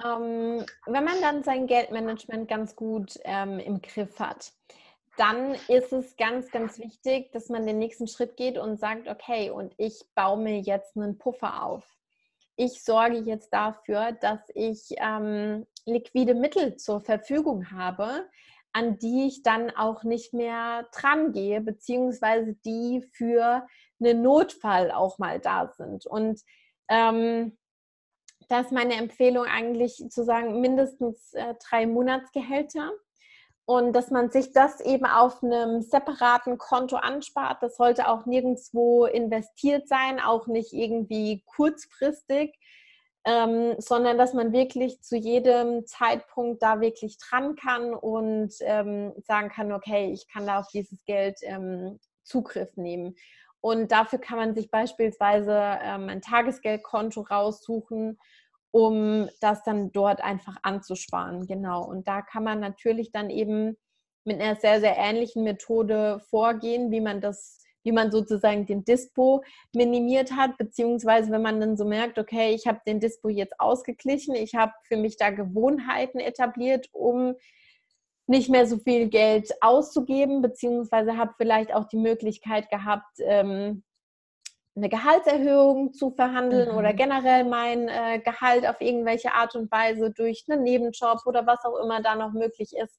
Ähm, wenn man dann sein Geldmanagement ganz gut ähm, im Griff hat, dann ist es ganz, ganz wichtig, dass man den nächsten Schritt geht und sagt, okay, und ich baue mir jetzt einen Puffer auf. Ich sorge jetzt dafür, dass ich ähm, liquide Mittel zur Verfügung habe, an die ich dann auch nicht mehr dran gehe, beziehungsweise die für einen Notfall auch mal da sind. Und ähm, da ist meine Empfehlung eigentlich zu sagen, mindestens äh, drei Monatsgehälter. Und dass man sich das eben auf einem separaten Konto anspart. Das sollte auch nirgendwo investiert sein, auch nicht irgendwie kurzfristig, ähm, sondern dass man wirklich zu jedem Zeitpunkt da wirklich dran kann und ähm, sagen kann, okay, ich kann da auf dieses Geld ähm, Zugriff nehmen. Und dafür kann man sich beispielsweise ähm, ein Tagesgeldkonto raussuchen um das dann dort einfach anzusparen. Genau. Und da kann man natürlich dann eben mit einer sehr, sehr ähnlichen Methode vorgehen, wie man das, wie man sozusagen den Dispo minimiert hat, beziehungsweise wenn man dann so merkt, okay, ich habe den Dispo jetzt ausgeglichen, ich habe für mich da Gewohnheiten etabliert, um nicht mehr so viel Geld auszugeben, beziehungsweise habe vielleicht auch die Möglichkeit gehabt, ähm, eine Gehaltserhöhung zu verhandeln mhm. oder generell mein äh, Gehalt auf irgendwelche Art und Weise durch einen Nebenjob oder was auch immer da noch möglich ist,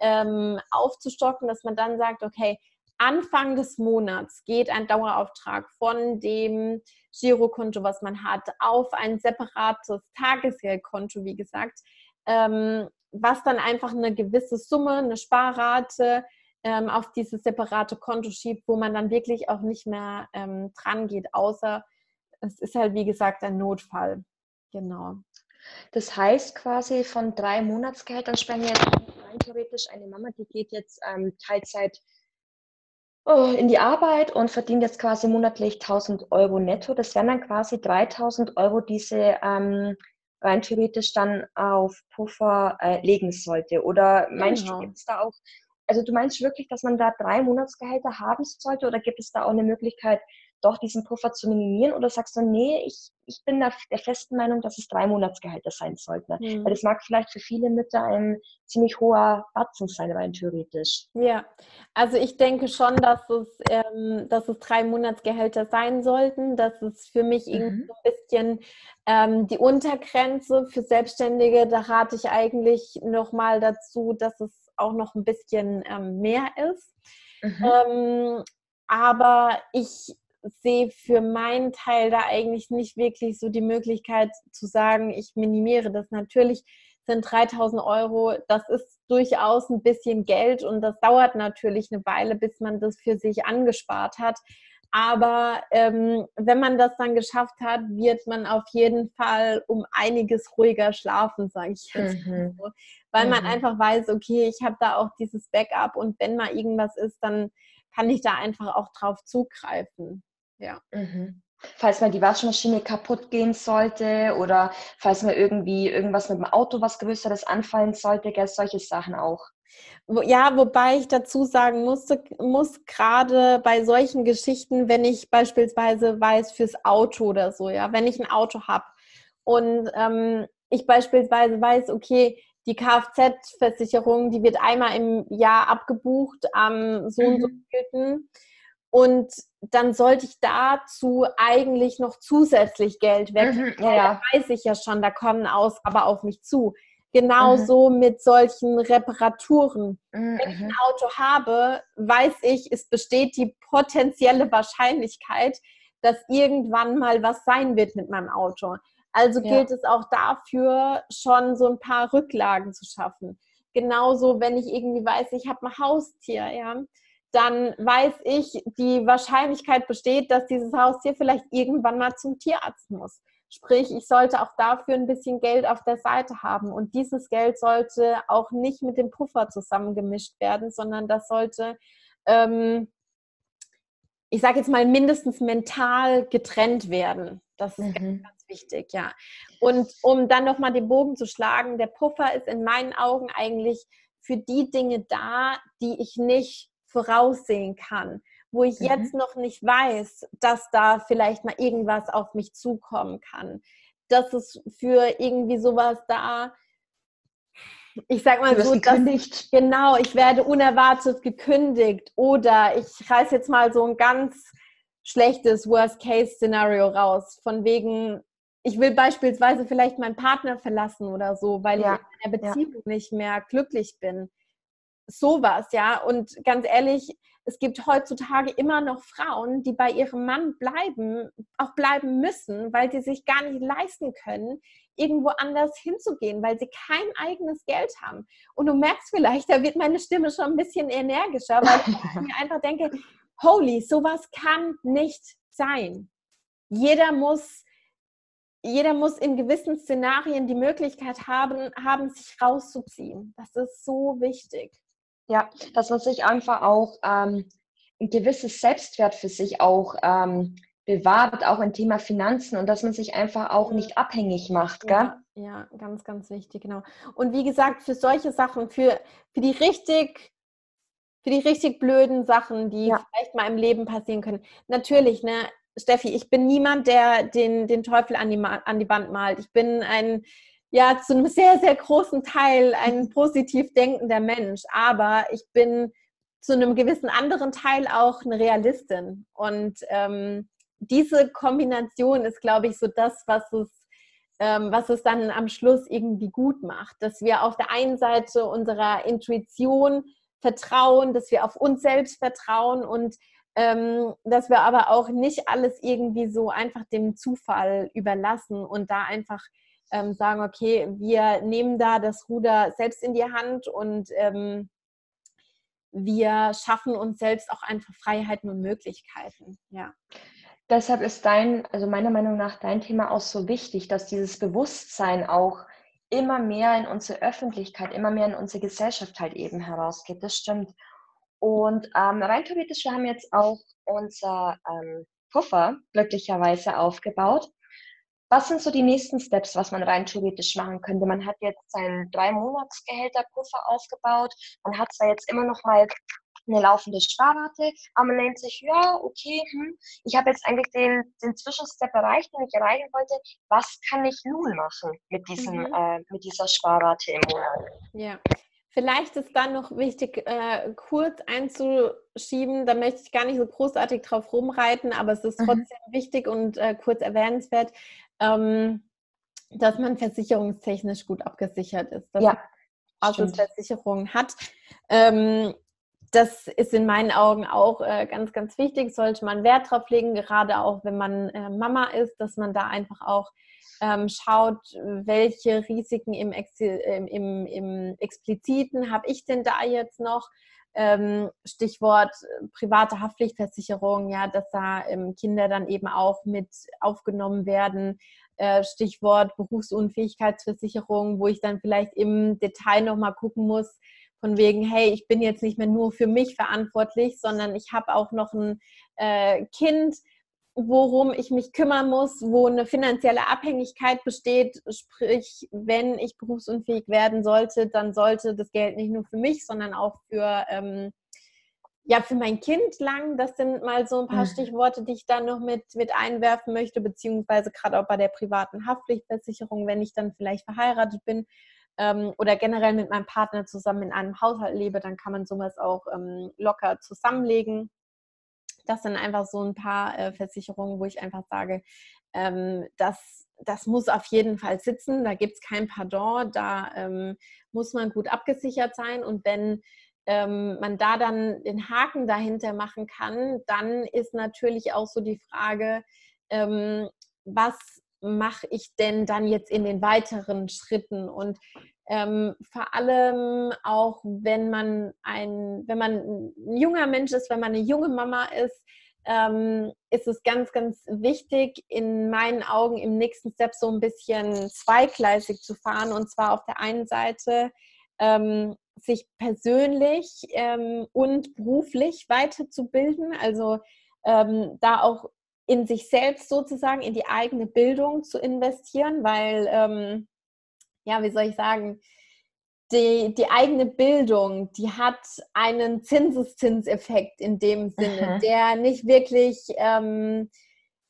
ähm, aufzustocken, dass man dann sagt, okay, Anfang des Monats geht ein Dauerauftrag von dem Girokonto, was man hat, auf ein separates Tagesgeldkonto, wie gesagt, ähm, was dann einfach eine gewisse Summe, eine Sparrate ähm, auf dieses separate Konto schiebt, wo man dann wirklich auch nicht mehr ähm, dran geht, außer es ist halt, wie gesagt, ein Notfall. Genau. Das heißt quasi von drei Monatsgehältern wir jetzt rein theoretisch eine Mama, die geht jetzt ähm, Teilzeit oh, in die Arbeit und verdient jetzt quasi monatlich 1000 Euro netto. Das wären dann quasi 3000 Euro, die sie ähm, rein theoretisch dann auf Puffer äh, legen sollte. Oder meinst genau. du, gibt es da auch also du meinst wirklich, dass man da drei Monatsgehälter haben sollte oder gibt es da auch eine Möglichkeit, doch diesen Puffer zu minimieren? Oder sagst du, nee, ich, ich bin da der festen Meinung, dass es drei Monatsgehälter sein sollten? Mhm. Weil das mag vielleicht für viele Mütter ein ziemlich hoher Batzen sein, rein theoretisch. Ja, also ich denke schon, dass es, ähm, dass es drei Monatsgehälter sein sollten. Das ist für mich mhm. irgendwie so ein bisschen ähm, die Untergrenze für Selbstständige. Da rate ich eigentlich nochmal dazu, dass es auch noch ein bisschen ähm, mehr ist. Mhm. Ähm, aber ich sehe für meinen Teil da eigentlich nicht wirklich so die Möglichkeit zu sagen, ich minimiere das. Natürlich sind 3000 Euro, das ist durchaus ein bisschen Geld und das dauert natürlich eine Weile, bis man das für sich angespart hat. Aber ähm, wenn man das dann geschafft hat, wird man auf jeden Fall um einiges ruhiger schlafen, sage ich jetzt. Mhm. So. Weil mhm. man einfach weiß, okay, ich habe da auch dieses Backup und wenn mal irgendwas ist, dann kann ich da einfach auch drauf zugreifen. Ja. Mhm. Falls mal die Waschmaschine kaputt gehen sollte oder falls mal irgendwie irgendwas mit dem Auto was Größeres anfallen sollte, gell, solche Sachen auch. Ja, wobei ich dazu sagen musste, muss gerade bei solchen Geschichten, wenn ich beispielsweise weiß fürs Auto oder so, ja, wenn ich ein Auto habe und ähm, ich beispielsweise weiß, okay, die Kfz-Versicherung, die wird einmal im Jahr abgebucht am so und so mhm. und dann sollte ich dazu eigentlich noch zusätzlich Geld weg. Mhm, ja. Da weiß ich ja schon, da kommen Ausgaben auf mich zu Genauso mhm. mit solchen Reparaturen. Mhm. Wenn ich ein Auto habe, weiß ich, es besteht die potenzielle Wahrscheinlichkeit, dass irgendwann mal was sein wird mit meinem Auto. Also ja. gilt es auch dafür, schon so ein paar Rücklagen zu schaffen. Genauso, wenn ich irgendwie weiß, ich habe ein Haustier, ja, dann weiß ich, die Wahrscheinlichkeit besteht, dass dieses Haustier vielleicht irgendwann mal zum Tierarzt muss. Sprich, ich sollte auch dafür ein bisschen Geld auf der Seite haben. Und dieses Geld sollte auch nicht mit dem Puffer zusammengemischt werden, sondern das sollte, ähm, ich sage jetzt mal, mindestens mental getrennt werden. Das ist mhm. ganz, ganz wichtig, ja. Und um dann nochmal den Bogen zu schlagen, der Puffer ist in meinen Augen eigentlich für die Dinge da, die ich nicht voraussehen kann wo ich mhm. jetzt noch nicht weiß, dass da vielleicht mal irgendwas auf mich zukommen kann. Das ist für irgendwie sowas da, ich sag mal so, dass, genau, ich werde unerwartet gekündigt oder ich reiß jetzt mal so ein ganz schlechtes Worst-Case-Szenario raus, von wegen, ich will beispielsweise vielleicht meinen Partner verlassen oder so, weil ja. ich in der Beziehung ja. nicht mehr glücklich bin. Sowas, ja. Und ganz ehrlich, es gibt heutzutage immer noch Frauen, die bei ihrem Mann bleiben, auch bleiben müssen, weil sie sich gar nicht leisten können, irgendwo anders hinzugehen, weil sie kein eigenes Geld haben. Und du merkst vielleicht, da wird meine Stimme schon ein bisschen energischer, weil ich mir einfach denke, holy, sowas kann nicht sein. Jeder muss, jeder muss in gewissen Szenarien die Möglichkeit haben, haben, sich rauszuziehen. Das ist so wichtig. Ja, dass man sich einfach auch ähm, ein gewisses Selbstwert für sich auch ähm, bewahrt, auch ein Thema Finanzen und dass man sich einfach auch nicht abhängig macht. Gell? Ja, ja, ganz, ganz wichtig, genau. Und wie gesagt, für solche Sachen, für, für die richtig für die richtig blöden Sachen, die ja. vielleicht mal im Leben passieren können. Natürlich, ne, Steffi, ich bin niemand, der den, den Teufel an die, an die Wand malt. Ich bin ein ja zu einem sehr, sehr großen Teil ein positiv denkender Mensch, aber ich bin zu einem gewissen anderen Teil auch eine Realistin. Und ähm, diese Kombination ist, glaube ich, so das, was es, ähm, was es dann am Schluss irgendwie gut macht. Dass wir auf der einen Seite unserer Intuition vertrauen, dass wir auf uns selbst vertrauen und ähm, dass wir aber auch nicht alles irgendwie so einfach dem Zufall überlassen und da einfach ähm, sagen, okay, wir nehmen da das Ruder selbst in die Hand und ähm, wir schaffen uns selbst auch einfach Freiheiten und Möglichkeiten. Ja. Deshalb ist dein, also meiner Meinung nach, dein Thema auch so wichtig, dass dieses Bewusstsein auch immer mehr in unsere Öffentlichkeit, immer mehr in unsere Gesellschaft halt eben herausgeht. Das stimmt. Und ähm, rein theoretisch, wir haben jetzt auch unser ähm, Puffer glücklicherweise aufgebaut. Was sind so die nächsten Steps, was man rein theoretisch machen könnte? Man hat jetzt seinen drei Monatsgehälter Puffer aufgebaut. Man hat zwar jetzt immer noch mal eine laufende Sparrate, aber man nennt sich, ja, okay, hm, ich habe jetzt eigentlich den, den Zwischenstep erreicht, den ich erreichen wollte. Was kann ich nun machen mit, diesem, mhm. äh, mit dieser Sparrate im Monat? Ja, Vielleicht ist dann noch wichtig, äh, kurz einzuschieben, da möchte ich gar nicht so großartig drauf rumreiten, aber es ist mhm. trotzdem mhm. wichtig und äh, kurz erwähnenswert ähm, dass man versicherungstechnisch gut abgesichert ist, dass ja, man Versicherungen hat. Ähm, das ist in meinen Augen auch äh, ganz, ganz wichtig, sollte man Wert drauf legen, gerade auch wenn man äh, Mama ist, dass man da einfach auch ähm, schaut, welche Risiken im, im, im Expliziten habe ich denn da jetzt noch. Ähm, Stichwort äh, private Haftpflichtversicherung, ja, dass da ähm, Kinder dann eben auch mit aufgenommen werden. Äh, Stichwort Berufsunfähigkeitsversicherung, wo ich dann vielleicht im Detail nochmal gucken muss, von wegen, hey, ich bin jetzt nicht mehr nur für mich verantwortlich, sondern ich habe auch noch ein äh, Kind, worum ich mich kümmern muss, wo eine finanzielle Abhängigkeit besteht. Sprich, wenn ich berufsunfähig werden sollte, dann sollte das Geld nicht nur für mich, sondern auch für, ähm, ja, für mein Kind lang. Das sind mal so ein paar mhm. Stichworte, die ich dann noch mit, mit einwerfen möchte, beziehungsweise gerade auch bei der privaten Haftpflichtversicherung, wenn ich dann vielleicht verheiratet bin ähm, oder generell mit meinem Partner zusammen in einem Haushalt lebe, dann kann man sowas auch ähm, locker zusammenlegen das sind einfach so ein paar äh, Versicherungen, wo ich einfach sage, ähm, das das muss auf jeden Fall sitzen, da gibt es kein Pardon, da ähm, muss man gut abgesichert sein. Und wenn ähm, man da dann den Haken dahinter machen kann, dann ist natürlich auch so die Frage, ähm, was mache ich denn dann jetzt in den weiteren Schritten und ähm, vor allem auch, wenn man ein, wenn man ein junger Mensch ist, wenn man eine junge Mama ist, ähm, ist es ganz, ganz wichtig, in meinen Augen im nächsten Step so ein bisschen zweigleisig zu fahren. Und zwar auf der einen Seite ähm, sich persönlich ähm, und beruflich weiterzubilden, also ähm, da auch in sich selbst sozusagen, in die eigene Bildung zu investieren, weil, ähm, ja, wie soll ich sagen, die, die eigene Bildung, die hat einen Zinseszinseffekt in dem Sinne, Aha. der nicht wirklich, ähm,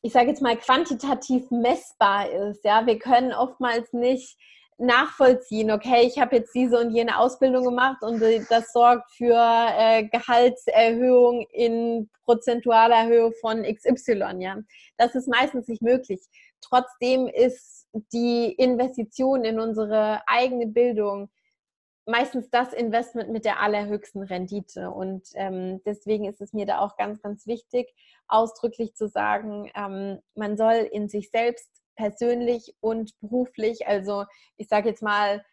ich sage jetzt mal, quantitativ messbar ist. Ja, wir können oftmals nicht nachvollziehen, okay, ich habe jetzt diese und jene Ausbildung gemacht und das sorgt für äh, Gehaltserhöhung in prozentualer Höhe von XY. Ja, das ist meistens nicht möglich. Trotzdem ist die Investition in unsere eigene Bildung meistens das Investment mit der allerhöchsten Rendite. Und ähm, deswegen ist es mir da auch ganz, ganz wichtig, ausdrücklich zu sagen, ähm, man soll in sich selbst persönlich und beruflich, also ich sage jetzt mal,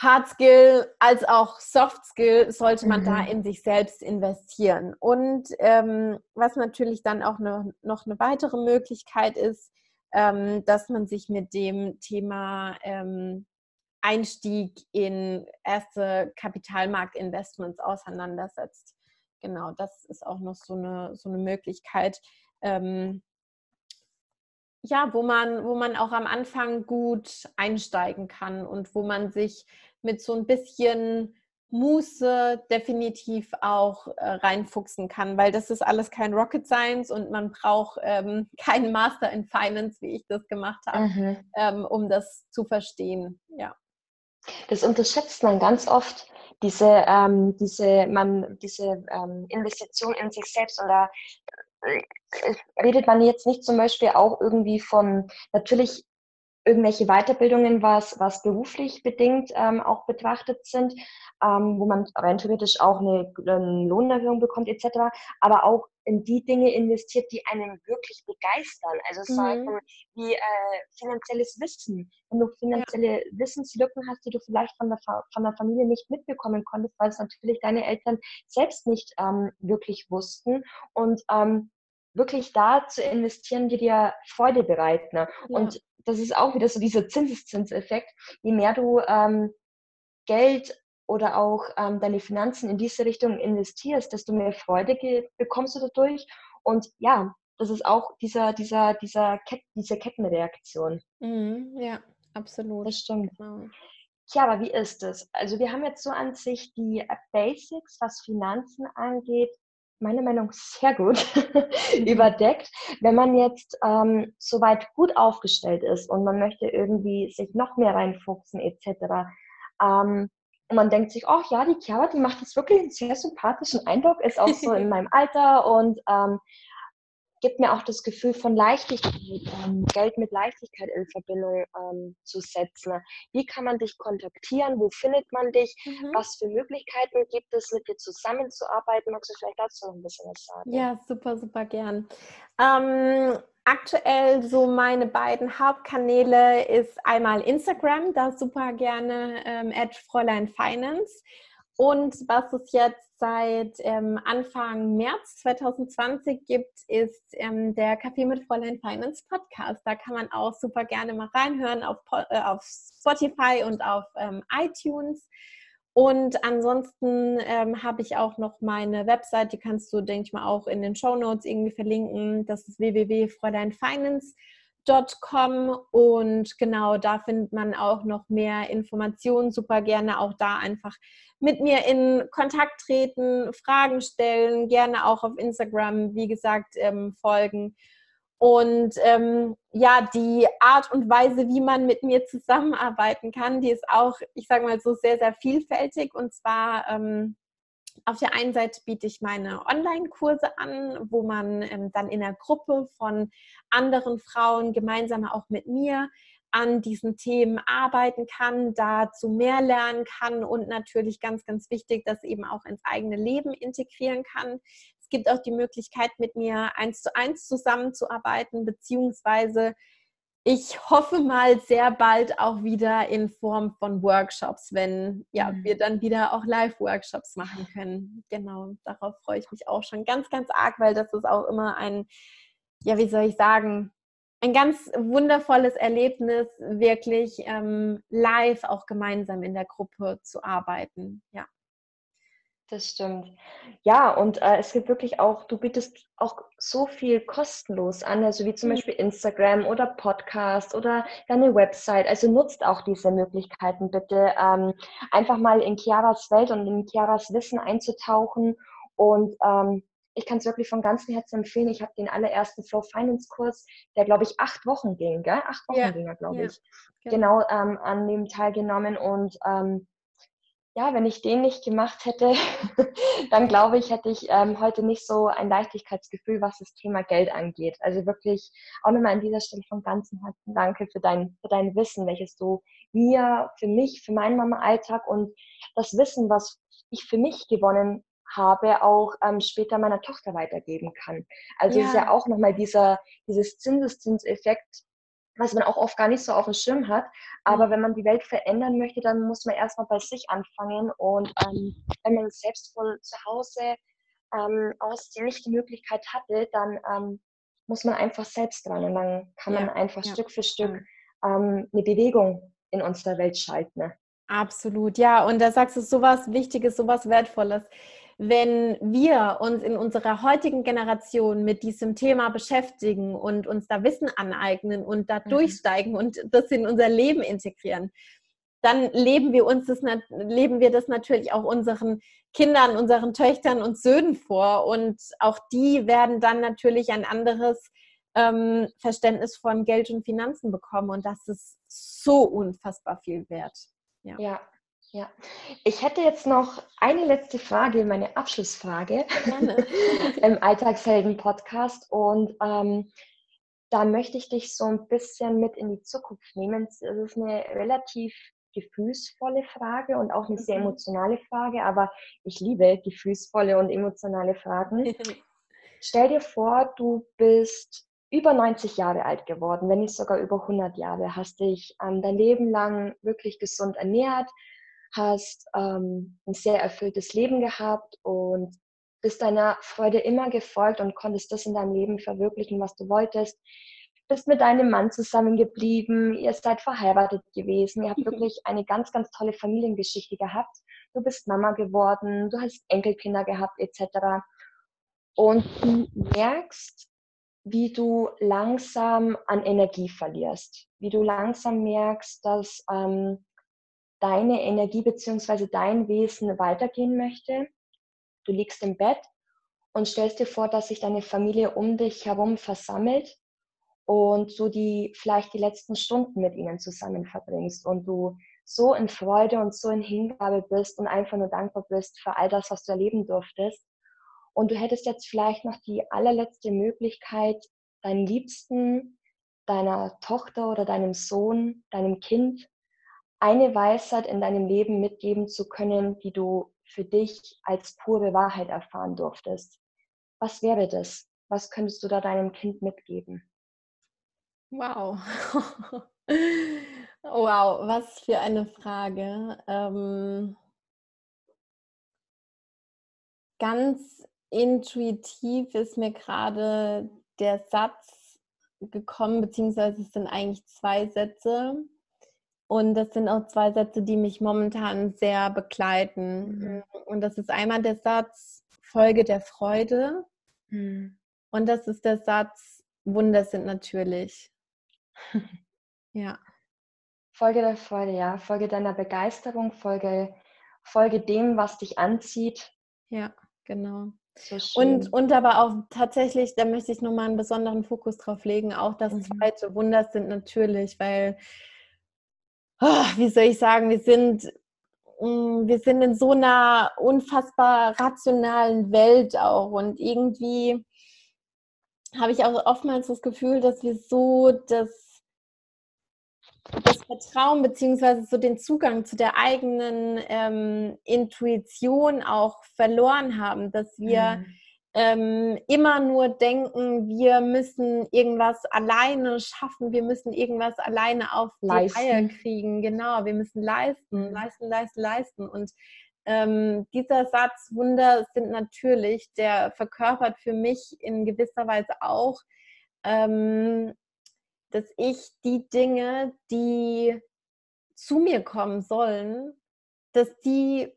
Hard Skill als auch Soft Skill sollte man mhm. da in sich selbst investieren. Und ähm, was natürlich dann auch ne, noch eine weitere Möglichkeit ist, ähm, dass man sich mit dem Thema ähm, Einstieg in erste Kapitalmarktinvestments auseinandersetzt. Genau, das ist auch noch so eine, so eine Möglichkeit, ähm, ja, wo man, wo man auch am Anfang gut einsteigen kann und wo man sich mit so ein bisschen Muße definitiv auch äh, reinfuchsen kann, weil das ist alles kein Rocket Science und man braucht ähm, keinen Master in Finance, wie ich das gemacht habe, mhm. ähm, um das zu verstehen. Ja. Das unterschätzt man ganz oft, diese, ähm, diese, man, diese ähm, Investition in sich selbst oder redet man jetzt nicht zum Beispiel auch irgendwie von, natürlich irgendwelche Weiterbildungen, was, was beruflich bedingt ähm, auch betrachtet sind, ähm, wo man rein theoretisch auch eine, eine Lohnerhöhung bekommt etc., aber auch in die Dinge investiert, die einen wirklich begeistern. Also mhm. sagen wie äh, finanzielles Wissen. Wenn du finanzielle ja. Wissenslücken hast, die du vielleicht von der, von der Familie nicht mitbekommen konntest, weil es natürlich deine Eltern selbst nicht ähm, wirklich wussten und ähm, wirklich da zu investieren, die dir Freude bereiten. Ja. Und das ist auch wieder so dieser Zinseszinseffekt. Je mehr du ähm, Geld oder auch ähm, deine Finanzen in diese Richtung investierst, desto mehr Freude bekommst du dadurch. Und ja, das ist auch dieser, dieser, dieser Ket diese Kettenreaktion. Mhm, ja, absolut. Das stimmt. Genau. Tja, aber wie ist es? Also wir haben jetzt so an sich die Basics, was Finanzen angeht, meiner Meinung sehr gut mhm. überdeckt. Wenn man jetzt ähm, soweit gut aufgestellt ist und man möchte irgendwie sich noch mehr reinfuchsen etc., ähm, und man denkt sich, oh ja, die Chiara, die macht jetzt wirklich einen sehr sympathischen Eindruck, ist auch so in meinem Alter und ähm, gibt mir auch das Gefühl von Leichtigkeit, ähm, Geld mit Leichtigkeit in Verbindung ähm, zu setzen. Wie kann man dich kontaktieren? Wo findet man dich? Mhm. Was für Möglichkeiten gibt es, mit dir zusammenzuarbeiten? Magst du vielleicht dazu noch ein bisschen was sagen? Ja, super, super gern. Ähm, aktuell so meine beiden Hauptkanäle ist einmal Instagram, da super gerne ähm, at Fräulein Finance. Und was es jetzt seit ähm, Anfang März 2020 gibt, ist ähm, der Kaffee mit Fräulein Finance Podcast. Da kann man auch super gerne mal reinhören auf, äh, auf Spotify und auf ähm, iTunes. Und ansonsten ähm, habe ich auch noch meine Website, die kannst du, denke ich mal, auch in den Show Notes irgendwie verlinken. Das ist www.fräuleinfinance.com und genau da findet man auch noch mehr Informationen. Super gerne auch da einfach mit mir in Kontakt treten, Fragen stellen, gerne auch auf Instagram, wie gesagt, ähm, folgen. Und ähm, ja, die Art und Weise, wie man mit mir zusammenarbeiten kann, die ist auch, ich sage mal so, sehr, sehr vielfältig. Und zwar ähm, auf der einen Seite biete ich meine Online-Kurse an, wo man ähm, dann in der Gruppe von anderen Frauen gemeinsam auch mit mir an diesen Themen arbeiten kann, dazu mehr lernen kann und natürlich ganz, ganz wichtig, das eben auch ins eigene Leben integrieren kann. Es gibt auch die Möglichkeit, mit mir eins zu eins zusammenzuarbeiten, beziehungsweise ich hoffe mal sehr bald auch wieder in Form von Workshops, wenn ja, mhm. wir dann wieder auch Live-Workshops machen können. Genau, darauf freue ich mich auch schon ganz, ganz arg, weil das ist auch immer ein, ja, wie soll ich sagen, ein ganz wundervolles Erlebnis, wirklich ähm, live auch gemeinsam in der Gruppe zu arbeiten. Ja. Das stimmt. Ja, und äh, es gibt wirklich auch, du bietest auch so viel kostenlos an, also wie zum mhm. Beispiel Instagram oder Podcast oder deine Website. Also nutzt auch diese Möglichkeiten bitte, ähm, einfach mal in Chiaras Welt und in Chiaras Wissen einzutauchen. Und ähm, ich kann es wirklich von ganzem Herzen empfehlen. Ich habe den allerersten Flow Finance Kurs, der glaube ich acht Wochen ging, gell? Acht Wochen ja. ging er, glaube ja. ich. Genau, genau ähm, an dem teilgenommen und ähm, ja, wenn ich den nicht gemacht hätte, dann glaube ich, hätte ich ähm, heute nicht so ein Leichtigkeitsgefühl, was das Thema Geld angeht. Also wirklich auch nochmal an dieser Stelle von ganzem Herzen danke für dein, für dein Wissen, welches du mir, für mich, für meinen Mama-Alltag und das Wissen, was ich für mich gewonnen habe, auch ähm, später meiner Tochter weitergeben kann. Also ja. ist ja auch nochmal dieser, dieses Zinseszinseffekt, was man auch oft gar nicht so auf dem Schirm hat. Aber mhm. wenn man die Welt verändern möchte, dann muss man erstmal bei sich anfangen. Und ähm, wenn man selbst von zu Hause ähm, aus nicht die Möglichkeit hatte, dann ähm, muss man einfach selbst dran. Und dann kann man ja, einfach ja. Stück für Stück ähm, eine Bewegung in unserer Welt schalten. Ne? Absolut, ja. Und da sagst du sowas Wichtiges, sowas Wertvolles wenn wir uns in unserer heutigen Generation mit diesem Thema beschäftigen und uns da Wissen aneignen und da mhm. durchsteigen und das in unser Leben integrieren, dann leben wir uns das, leben wir das natürlich auch unseren Kindern, unseren Töchtern und Söhnen vor. Und auch die werden dann natürlich ein anderes ähm, Verständnis von Geld und Finanzen bekommen. Und das ist so unfassbar viel wert. Ja. ja. Ja, ich hätte jetzt noch eine letzte Frage, meine Abschlussfrage im Alltagshelden-Podcast. Und ähm, da möchte ich dich so ein bisschen mit in die Zukunft nehmen. Es ist eine relativ gefühlsvolle Frage und auch eine sehr mhm. emotionale Frage, aber ich liebe gefühlsvolle und emotionale Fragen. Stell dir vor, du bist über 90 Jahre alt geworden, wenn nicht sogar über 100 Jahre, hast dich ähm, dein Leben lang wirklich gesund ernährt, hast ähm, ein sehr erfülltes Leben gehabt und bist deiner Freude immer gefolgt und konntest das in deinem Leben verwirklichen, was du wolltest. Bist mit deinem Mann zusammengeblieben, ihr seid verheiratet gewesen, ihr habt wirklich eine ganz, ganz tolle Familiengeschichte gehabt. Du bist Mama geworden, du hast Enkelkinder gehabt etc. Und du merkst, wie du langsam an Energie verlierst, wie du langsam merkst, dass ähm, deine Energie bzw. dein Wesen weitergehen möchte. Du liegst im Bett und stellst dir vor, dass sich deine Familie um dich herum versammelt und du die vielleicht die letzten Stunden mit ihnen zusammen verbringst und du so in Freude und so in Hingabe bist und einfach nur dankbar bist für all das, was du erleben durftest. Und du hättest jetzt vielleicht noch die allerletzte Möglichkeit, deinen Liebsten, deiner Tochter oder deinem Sohn, deinem Kind eine Weisheit in deinem Leben mitgeben zu können, die du für dich als pure Wahrheit erfahren durftest. Was wäre das? Was könntest du da deinem Kind mitgeben? Wow. wow, was für eine Frage. Ähm, ganz intuitiv ist mir gerade der Satz gekommen, beziehungsweise es sind eigentlich zwei Sätze. Und das sind auch zwei Sätze, die mich momentan sehr begleiten. Mhm. Und das ist einmal der Satz Folge der Freude. Mhm. Und das ist der Satz Wunder sind natürlich. ja. Folge der Freude, ja. Folge deiner Begeisterung, Folge, Folge dem, was dich anzieht. Ja, genau. So und, und aber auch tatsächlich, da möchte ich nochmal einen besonderen Fokus drauf legen, auch das mhm. zweite Wunder sind natürlich, weil oh, wie soll ich sagen, wir sind mm, wir sind in so einer unfassbar rationalen Welt auch. Und irgendwie habe ich auch oftmals das Gefühl, dass wir so das, das Vertrauen beziehungsweise so den Zugang zu der eigenen ähm, Intuition auch verloren haben, dass wir mhm ähm, immer nur denken, wir müssen irgendwas alleine schaffen, wir müssen irgendwas alleine auf die leisten. Reihe kriegen. Genau, wir müssen leisten, mhm. leisten, leisten, leisten. Und ähm, dieser Satz, Wunder sind natürlich, der verkörpert für mich in gewisser Weise auch, ähm, dass ich die Dinge, die zu mir kommen sollen, dass die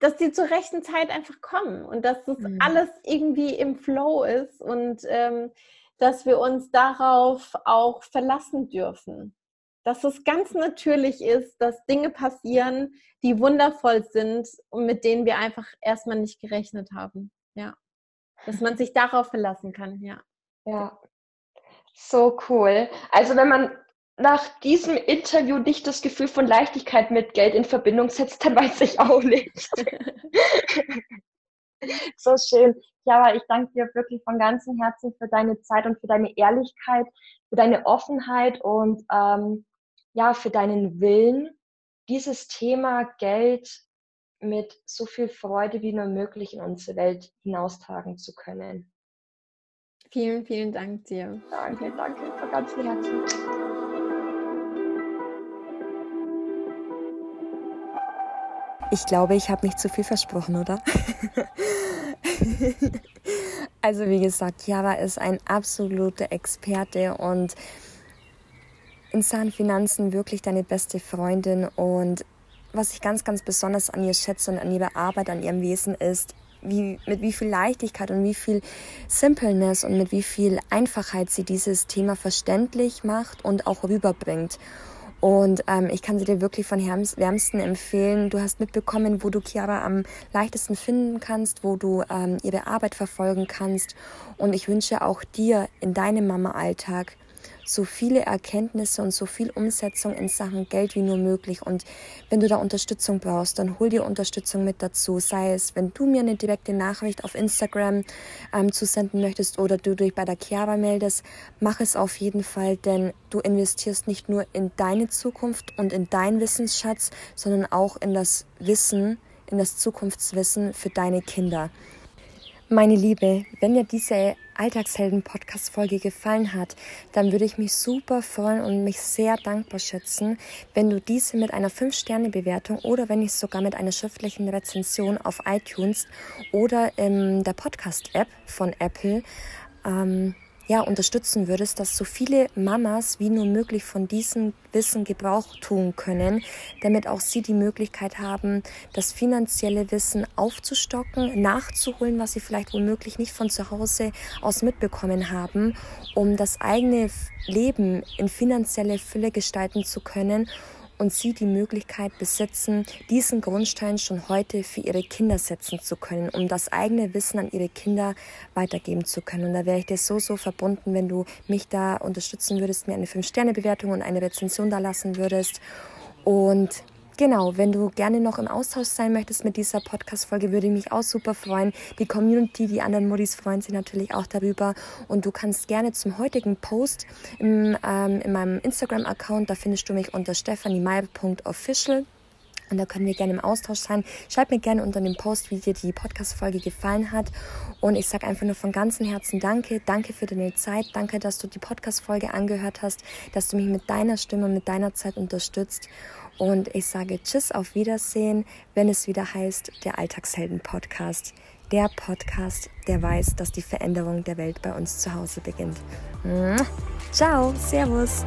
dass die zur rechten Zeit einfach kommen und dass das mhm. alles irgendwie im Flow ist und ähm, dass wir uns darauf auch verlassen dürfen. Dass es ganz natürlich ist, dass Dinge passieren, die wundervoll sind und mit denen wir einfach erstmal nicht gerechnet haben. Ja. Dass man sich darauf verlassen kann, ja. Ja. So cool. Also wenn man nach diesem Interview nicht das Gefühl von Leichtigkeit mit Geld in Verbindung setzt, dann weiß ich auch nicht. so schön. Ja, ich danke dir wirklich von ganzem Herzen für deine Zeit und für deine Ehrlichkeit, für deine Offenheit und ähm, ja, für deinen Willen, dieses Thema Geld mit so viel Freude wie nur möglich in unsere Welt hinaustragen zu können. Vielen, vielen Dank dir. Danke, danke von ganzem Herzen. Ich glaube, ich habe nicht zu viel versprochen, oder? also wie gesagt, Chiara ist ein absoluter Experte und in Sachen Finanzen wirklich deine beste Freundin und was ich ganz, ganz besonders an ihr schätze und an ihrer Arbeit, an ihrem Wesen ist, wie, mit wie viel Leichtigkeit und wie viel Simpleness und mit wie viel Einfachheit sie dieses Thema verständlich macht und auch rüberbringt. Und ähm, ich kann sie dir wirklich von wärmsten empfehlen. Du hast mitbekommen, wo du Chiara am leichtesten finden kannst, wo du ähm, ihre Arbeit verfolgen kannst. Und ich wünsche auch dir in deinem Mama-Alltag so viele Erkenntnisse und so viel Umsetzung in Sachen Geld wie nur möglich. Und wenn du da Unterstützung brauchst, dann hol dir Unterstützung mit dazu. Sei es, wenn du mir eine direkte Nachricht auf Instagram ähm, zusenden möchtest oder du dich bei der Chiara meldest, mach es auf jeden Fall, denn du investierst nicht nur in deine Zukunft und in deinen Wissensschatz, sondern auch in das Wissen, in das Zukunftswissen für deine Kinder. Meine Liebe, wenn dir diese Alltagshelden-Podcast-Folge gefallen hat, dann würde ich mich super freuen und mich sehr dankbar schätzen, wenn du diese mit einer 5-Sterne-Bewertung oder wenn nicht sogar mit einer schriftlichen Rezension auf iTunes oder in der Podcast-App von Apple ähm, ja, unterstützen würdest, dass so viele Mamas wie nur möglich von diesem Wissen Gebrauch tun können, damit auch sie die Möglichkeit haben, das finanzielle Wissen aufzustocken, nachzuholen, was sie vielleicht womöglich nicht von zu Hause aus mitbekommen haben, um das eigene Leben in finanzielle Fülle gestalten zu können und sie die Möglichkeit besitzen, diesen Grundstein schon heute für ihre Kinder setzen zu können, um das eigene Wissen an ihre Kinder weitergeben zu können. Und da wäre ich dir so, so verbunden, wenn du mich da unterstützen würdest, mir eine 5-Sterne-Bewertung und eine Rezension da lassen würdest. Und Genau, wenn du gerne noch im Austausch sein möchtest mit dieser Podcast-Folge, würde ich mich auch super freuen. Die Community, die anderen Modis freuen sich natürlich auch darüber. Und du kannst gerne zum heutigen Post im, ähm, in meinem Instagram-Account, da findest du mich unter stephaniemeier.official. Und da können wir gerne im Austausch sein. Schreib mir gerne unter dem Post, wie dir die Podcast-Folge gefallen hat. Und ich sage einfach nur von ganzem Herzen Danke. Danke für deine Zeit. Danke, dass du die Podcast-Folge angehört hast, dass du mich mit deiner Stimme, mit deiner Zeit unterstützt. Und ich sage Tschüss, auf Wiedersehen, wenn es wieder heißt, der Alltagshelden-Podcast. Der Podcast, der weiß, dass die Veränderung der Welt bei uns zu Hause beginnt. Ciao, Servus.